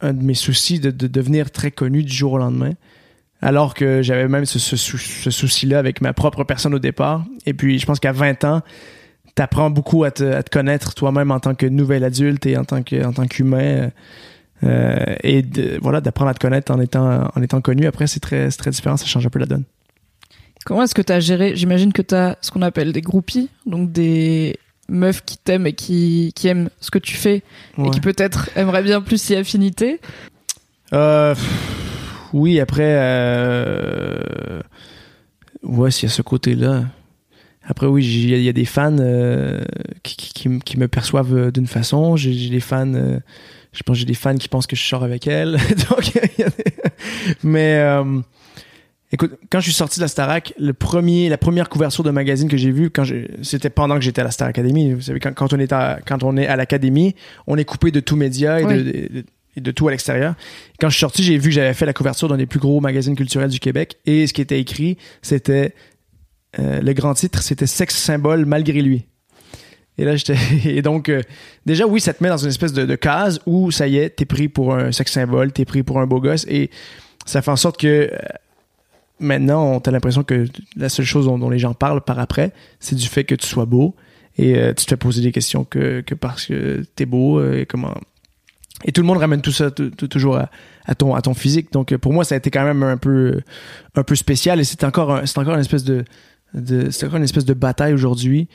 un de mes soucis de, de devenir très connu du jour au lendemain. Alors que j'avais même ce, ce, sou- ce souci-là avec ma propre personne au départ. Et puis, je pense qu'à 20 ans, t'apprends beaucoup à te, connaître toi-même en tant que nouvel adulte et en tant que en tant qu'humain. Euh, et de, voilà, d'apprendre à te connaître en étant, en étant connu. Après, c'est très, très différent, ça change un peu la donne. Comment est-ce que t'as géré J'imagine que t'as ce qu'on appelle des groupies, donc des meufs qui t'aiment et qui, qui aiment ce que tu fais et qui peut-être aimeraient bien plus si affinité. Euh, pff, oui, après, euh, ouais, s'il y a ce côté-là. après, oui, il y, a des fans euh, qui, qui, qui, me perçoivent d'une façon. J'ai des fans, je pense que j'ai des fans qui pensent que je sors avec elle. Donc, y a des... mais écoute, quand je suis sorti de la Starac, le premier, la première couverture de magazine que j'ai vue, quand c'était pendant que j'étais à la Star Academy. Vous savez, quand, quand on est à, quand on est à l'académie, on est coupé de tout média et de, et de tout à l'extérieur. Quand je suis sorti, j'ai vu que j'avais fait la couverture d'un des plus gros magazines culturels du Québec et ce qui était écrit, c'était euh, le grand titre, c'était Sexe symbole malgré lui. Et là, j'étais. Et donc, euh, déjà, oui, ça te met dans une espèce de, case où ça y est, t'es pris pour un sexe symbole, t'es pris pour un beau gosse. Et ça fait en sorte que euh, maintenant, on t'a l'impression que la seule chose dont, les gens parlent par après, c'est du fait que tu sois beau. Et tu te fais poser des questions que, que parce que t'es beau et comment et tout le monde ramène tout ça toujours à, ton à ton physique. Donc pour moi, ça a été quand même un peu un peu spécial et c'est encore c'est encore une espèce de, de c'est encore une espèce de bataille aujourd'hui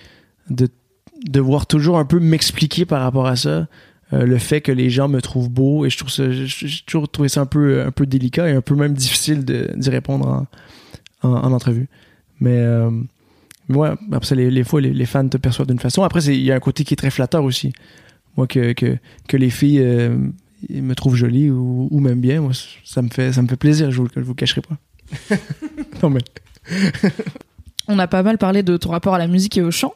de devoir toujours un peu m'expliquer par rapport à ça. Euh, le fait que les gens me trouvent beau et je trouve ça j'ai toujours trouvé ça un peu un peu délicat et un peu même difficile d'y répondre en, en, entrevue mais euh, ouais après ça, les, les fois les, les, fans te perçoivent d'une façon après il y a un côté qui est très flatteur aussi moi que, que, que les filles euh, me trouvent jolie ou, ou, même bien, moi, ça me fait, ça me fait plaisir, je vous, je vous cacherai pas. non mais. On a pas mal parlé de ton rapport à la musique et au chant.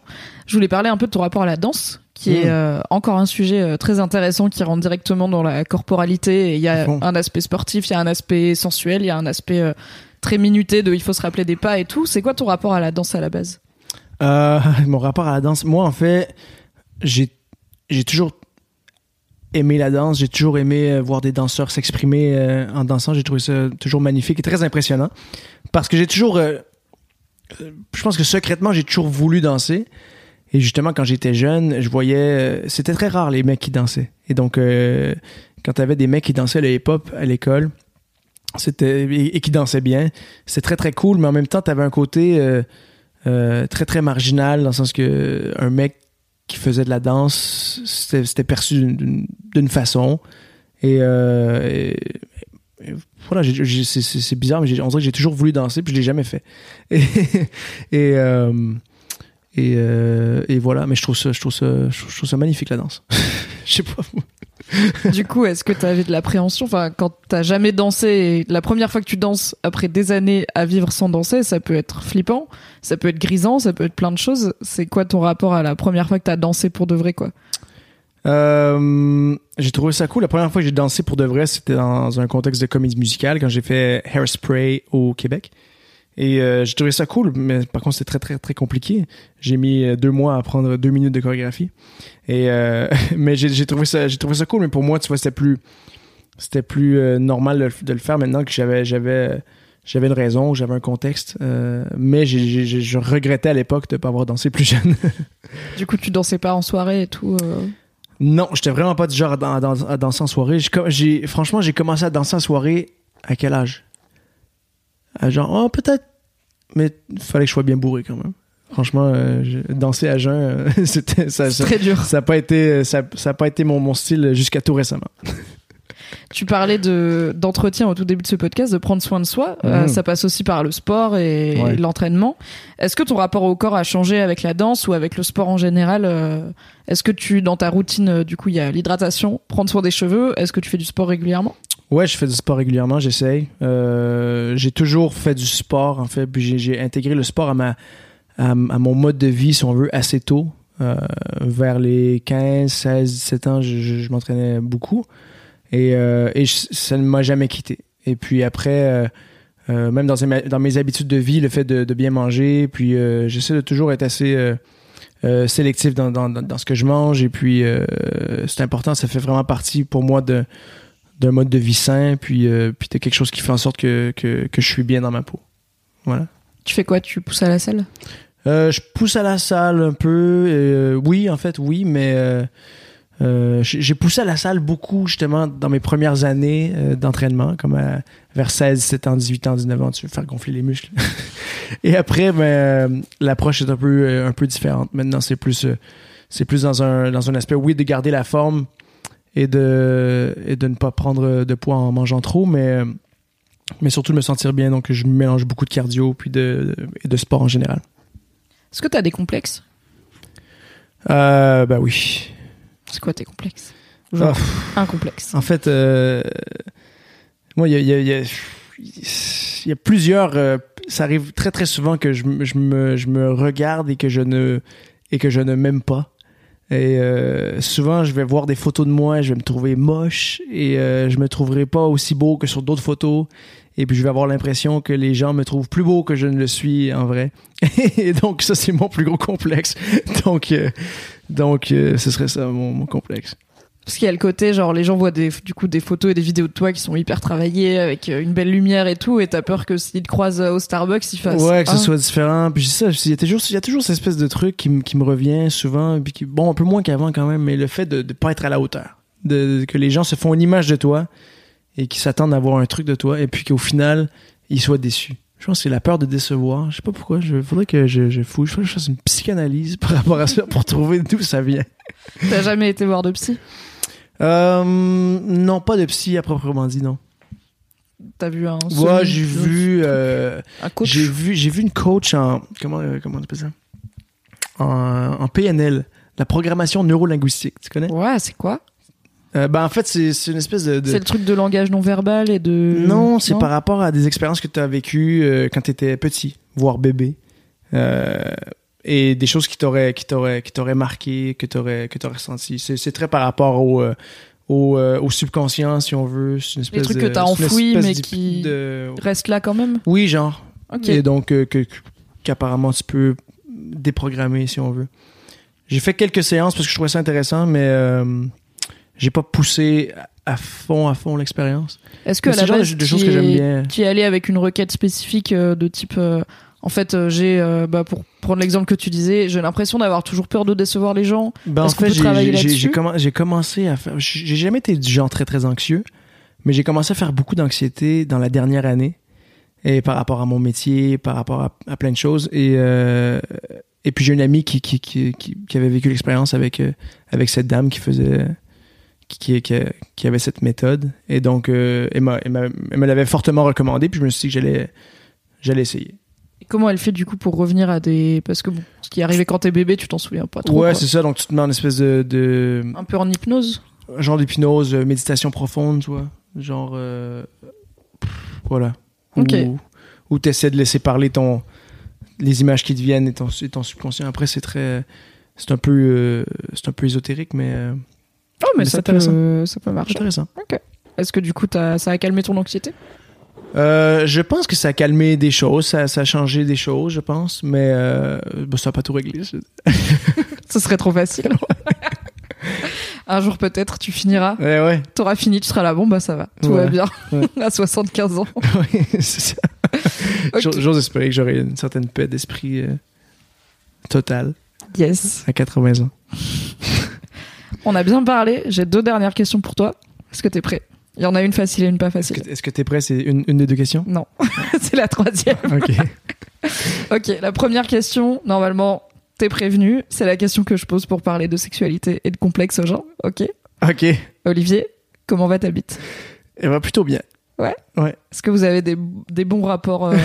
Je voulais parler un peu de ton rapport à la danse, qui est mm. euh, encore un sujet euh, très intéressant qui rentre directement dans la corporalité. Il y a un aspect sportif, il y a un aspect sensuel, il y a un aspect très minuté de il faut se rappeler des pas et tout. C'est quoi ton rapport à la danse à la base? Mon rapport à la danse, moi en fait, j'ai j'ai toujours aimé la danse, j'ai toujours aimé euh, voir des danseurs s'exprimer euh, en dansant, j'ai trouvé ça toujours magnifique et très impressionnant parce que j'ai toujours euh, je pense que secrètement, j'ai toujours voulu danser. Et justement, quand j'étais jeune, je voyais. C'était très rare les mecs qui dansaient. Et donc, quand t'avais des mecs qui dansaient le hip-hop à l'école, c'était et, qui dansaient bien, c'était très très cool. Mais en même temps, t'avais un côté très très marginal dans le sens que un mec qui faisait de la danse, c'était perçu d'une façon. Et, voilà, c'est bizarre, mais on dirait que j'ai toujours voulu danser, puis je l'ai jamais fait. Et, et, euh, euh, et, voilà, mais je trouve ça, je trouve ça, je trouve ça magnifique la danse. Je sais pas du coup, est-ce que tu avais de l'appréhension? Enfin, quand t'as jamais dansé, la première fois que tu danses après des années à vivre sans danser, ça peut être flippant, ça peut être grisant, ça peut être plein de choses. C'est quoi ton rapport à la première fois que t'as dansé pour de vrai, quoi? Euh, j'ai trouvé ça cool. La première fois que j'ai dansé pour de vrai, c'était dans un contexte de comédie musicale quand j'ai fait Hairspray au Québec. Et euh, j'ai trouvé ça cool, mais par contre, c'était très, très, très compliqué. J'ai mis euh, deux mois à apprendre deux minutes de chorégraphie. Et, mais j'ai trouvé ça, trouvé ça cool, mais pour moi, tu vois, c'était plus, c'était plus normal de, le faire maintenant que j'avais, j'avais, j'avais une raison, j'avais un contexte. mais je regrettais à l'époque de ne pas avoir dansé plus jeune. du coup, tu dansais pas en soirée et tout Non, j'étais vraiment pas du genre à, à danser en soirée. J'ai, franchement, j'ai commencé à danser en soirée à quel âge? Genre, oh, peut-être. Mais il fallait que je sois bien bourré quand même. Franchement, euh, danser à jeun, euh, c'était ça, très dur. Ça n'a pas été, ça, ça a pas été mon, mon style jusqu'à tout récemment. Tu parlais de d'entretien au tout début de ce podcast, de prendre soin de soi. Euh, mhm. ça passe aussi par le sport et, l'entraînement. Est-ce que ton rapport au corps a changé avec la danse ou avec le sport en général Est-ce que tu, dans ta routine, du coup, il y a l'hydratation, prendre soin des cheveux Est-ce que tu fais du sport régulièrement? Ouais, je fais du sport régulièrement, j'essaye. Euh, j'ai toujours fait du sport, en fait, puis j'ai intégré le sport à, ma, à, mon mode de vie, si on veut, assez tôt. Euh, vers les 15, 16, 17 ans, je, m'entraînais beaucoup. Et, euh, et ça ne m'a jamais quitté. Et puis après, même dans, dans, mes habitudes de vie, le fait de, bien manger, puis j'essaie de toujours être assez... sélectif dans, dans, dans, ce que je mange et puis c'est important ça fait vraiment partie pour moi de d'un mode de vie sain, puis, euh, puis t'as quelque chose qui fait en sorte que, que, que, je suis bien dans ma peau. Voilà. Tu fais quoi? Tu pousses à la salle? Euh, Je pousse à la salle un peu. Euh, oui, en fait, oui, mais euh, j'ai poussé à la salle beaucoup, justement, dans mes premières années d'entraînement, comme vers 16, 17 ans, 18 ans, 19 ans, tu veux faire gonfler les muscles. Et après, ben, l'approche est un peu, un peu différente. Maintenant, c'est plus, c'est plus dans un, dans un aspect, oui, de garder la forme, et de, et de ne pas prendre de poids en mangeant trop, mais, mais surtout de me sentir bien. Donc, je mélange beaucoup de cardio puis de, et de sport en général. Est-ce que t'as des complexes? Euh, bah oui. C'est quoi tes complexes Genre, Ah, un complexe. En fait, euh, moi, il y a, y, y, y plusieurs. euh, ça arrive très très souvent que je, me- je me, je me regarde et que je ne et que je ne m'aime pas. Et euh, souvent, je vais voir des photos de moi, je vais me trouver moche et euh, je me trouverai pas aussi beau que sur d'autres photos. Et puis, je vais avoir l'impression que les gens me trouvent plus beau que je ne le suis en vrai. et donc, ça, c'est mon plus gros complexe. Donc, donc euh, ce serait ça mon, mon complexe. Parce qu'il y a le côté, genre, les gens voient des, du coup des photos et des vidéos de toi qui sont hyper travaillées, avec euh, une belle lumière et tout, et t'as peur que s'ils te croisent euh, au Starbucks, ils fassent. Ouais, que ce Ah. soit différent. Puis c'est ça, il y a toujours, il y a toujours cette espèce de truc qui, me- qui me revient souvent, puis qui, bon, un peu moins qu'avant quand même, mais le fait de ne pas être à la hauteur. De, de- que les gens se font une image de toi et qui s'attendent à avoir un truc de toi, et puis qu'au final, ils soient déçus. Je pense que c'est la peur de décevoir. Je sais pas pourquoi. Je faudrait que je, je fouille. Je je fasse une psychanalyse par rapport à ça pour trouver d'où ça vient. T'as jamais été voir de psy? Euh, non, pas de psy à proprement dit, non. T'as vu un. Ouais, j'ai vu. euh, Un coach? J'ai vu, j'ai vu une coach en comment euh, comment on appelle ça? En, en PNL, la programmation neurolinguistique. Tu connais? Ouais, c'est quoi? Euh, Ben en fait c'est une espèce de, de- C'est le truc de langage non verbal et de. non c'est par rapport à des expériences que tu as vécues euh, quand tu étais petit, voire bébé, Euh, et des choses qui t'auraient qui t'auraient qui t'auraient marqué, que t'aurais que t'aurais ressenti. C'est très par rapport au euh, au, au subconscient si on veut. C'est une espèce trucs de- que t'as espèce mais qui- de- Reste là quand même oui genre Ok. et donc qu'apparemment tu peux déprogrammer si on veut. J'ai fait quelques séances parce que je trouvais ça intéressant, mais j'ai pas poussé à fond, à fond l'expérience. Est-ce que à C'est la genre base, de, de choses que j'aime bien. tu es allé avec une requête spécifique euh, de type. euh, en fait, euh, j'ai, euh, bah, pour prendre l'exemple que tu disais, j'ai l'impression d'avoir toujours peur de décevoir les gens. Ben, en fait, j'ai- j'ai commencé à faire. J'ai jamais été du genre très très anxieux, mais j'ai commencé à faire beaucoup d'anxiété dans la dernière année et par rapport à mon métier, par rapport à, à plein de choses. Et euh, et puis j'ai une amie qui qui, qui, qui, avait vécu l'expérience avec avec cette dame qui faisait qui, qui, qui, qui avait cette méthode et donc euh, elle, m'a- elle, m'a- elle me l'avait fortement recommandé puis je me suis dit que j'allais j'allais essayer. Et comment elle fait du coup pour revenir à des. Parce que bon, ce qui est arrivé quand t'es bébé, tu t'en souviens pas trop. ouais, c'est ça. Donc tu te mets en espèce de, de Un peu en hypnose. genre d'hypnose, euh, méditation profonde, tu vois. Genre, euh, pff, voilà. Ok. Où, où tu essaies de laisser parler ton, les images qui te viennent et ton, et ton subconscient. Après, c'est très. C'est un peu, euh, c'est un peu ésotérique, mais Oh, mais, Mais ça, peut, ça peut marcher. intéressant. Est-ce que du coup, ça a calmé ton anxiété? Euh, je pense que ça a calmé des choses, ça, ça a changé des choses, je pense, mais euh, bah, ça n'a pas tout réglé. Ce serait trop facile. Un jour peut-être, tu finiras. Ouais, ouais. T'auras fini, tu seras là. Bon, bah ça va. Tout Ouais. va bien. À 75 ans. Ouais, c'est ça. Ok. J'ose- J'ose espérer que j'aurai une certaine paix d'esprit euh, totale Yes. à 80 ans. On a bien parlé. J'ai deux dernières questions pour toi. Est-ce que t'es prêt? Il y en a une facile et une pas facile. est-ce que t'es prêt? C'est une, une des deux questions? Non, c'est la troisième. Ok. Ok, la première question, normalement, t'es prévenu. C'est la question que je pose pour parler de sexualité et de complexe aux gens. Ok? Ok. Olivier, comment va ta bite? Elle va plutôt bien. Est-ce que vous avez des, des bons rapports euh,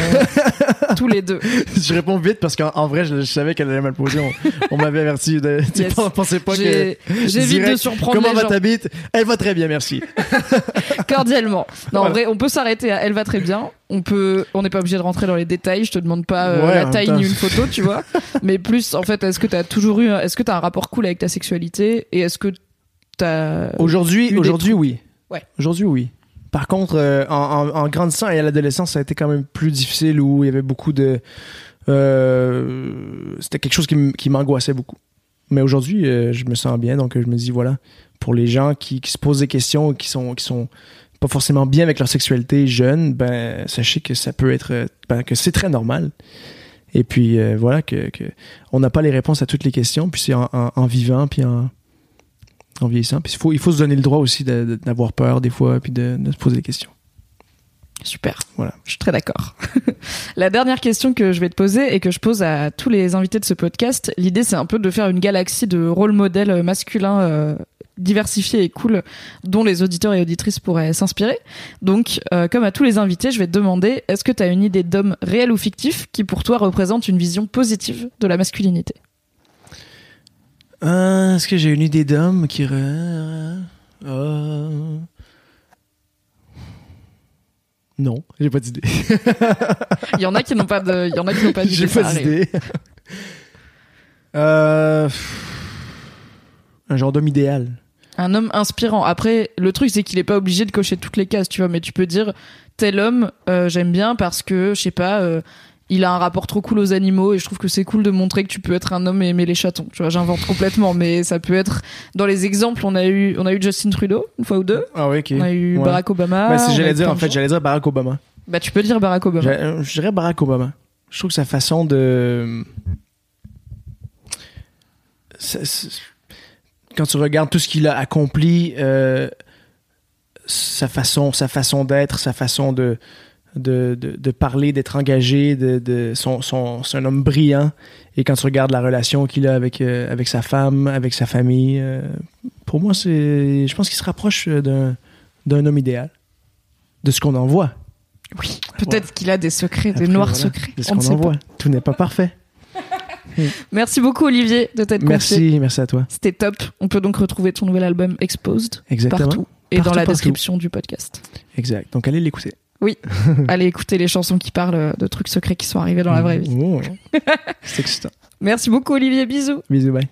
tous les deux? Je réponds vite parce qu'en en vrai, je, je savais qu'elle allait mal poser. On, on m'avait averti. De, tu Yes. pensais pas que. J'évite de surprendre Comment les va ta bite? Elle va très bien, merci. cordialement. Non, en vrai, on peut s'arrêter à elle va très bien. On peut, on n'est pas obligé de rentrer dans les détails. Je te demande pas euh, Ouais, la taille ni une photo, tu vois. Mais plus, en fait, est-ce que t'as toujours eu, est-ce que t'as un rapport cool avec ta sexualité? Et est-ce que t'as Aujourd'hui, aujourd'hui, oui. Ouais. Aujourd'hui, oui. Par contre, euh, en, en- en grandissant et à l'adolescence, ça a été quand même plus difficile où il y avait beaucoup de. euh, C'était quelque chose qui m'angoissait beaucoup. Mais aujourd'hui, euh, je me sens bien, donc je me dis voilà, pour les gens qui, qui se posent des questions, qui sont qui sont pas forcément bien avec leur sexualité jeune, ben sachez que ça peut être, ben, que c'est très normal. Et puis voilà que, que on n'a pas les réponses à toutes les questions, puis c'est en- en vivant, puis en, en vieillissant. Puis il faut, il faut se donner le droit aussi d'avoir peur des fois, puis de, de se poser des questions. Super. Voilà. Je suis très d'accord. la dernière question que je vais te poser et que je pose à tous les invités de ce podcast, l'idée c'est un peu de faire une galaxie de rôle modèles masculins euh, diversifié et cool dont les auditeurs et auditrices pourraient s'inspirer. Donc, euh, comme à tous les invités, je vais te demander est-ce que tu as une idée d'homme réel ou fictif qui pour toi représente une vision positive de la masculinité? Euh, Est-ce que j'ai une idée d'homme qui... euh, Non, j'ai pas d'idée. Il y en a qui n'ont pas de, il y en a qui n'ont pas d'idée. J'ai pas d'idée. Euh, Un genre d'homme idéal. Un homme inspirant. Après, le truc, c'est qu'il est pas obligé de cocher toutes les cases, tu vois, mais tu peux dire, tel homme, euh, j'aime bien parce que, je sais pas, euh, il a un rapport trop cool aux animaux et je trouve que c'est cool de montrer que tu peux être un homme et aimer les chatons. Tu vois, j'invente complètement, mais ça peut être, dans les exemples, on a eu, on a eu Justin Trudeau, une fois ou deux. Ah oui, ok. On a eu Ouais. Barack Obama. Ben, si j'allais dire, en fait, j'allais dire Barack Obama. Bah, tu peux dire Barack Obama. Euh, Je dirais Barack Obama. Je trouve que sa façon de. Quand tu regardes tout ce qu'il a accompli, euh, sa façon, sa façon d'être, sa façon de, de, de, de parler, d'être engagé, de, de, son, son, c'est un homme brillant. Et quand tu regardes la relation qu'il a avec, euh, avec sa femme, avec sa famille, euh, pour moi, c'est, je pense qu'il se rapproche d'un, d'un homme idéal. De ce qu'on en voit. Oui. Peut-être qu'il a des secrets, des noirs voilà, secrets. de ce On qu'on en voit. Tout n'est pas parfait. Merci beaucoup, Olivier, de t'être confié. Merci, merci à toi. C'était top. On peut donc retrouver ton nouvel album Exposed Exactement. partout et Partout, dans la partout. description du podcast. Exact. Donc allez l'écouter. Allez écouter les chansons qui parlent de trucs secrets qui sont arrivés dans la vraie vie. Oh. C'est excitant. Merci beaucoup Olivier, bisous. Bisous, bye.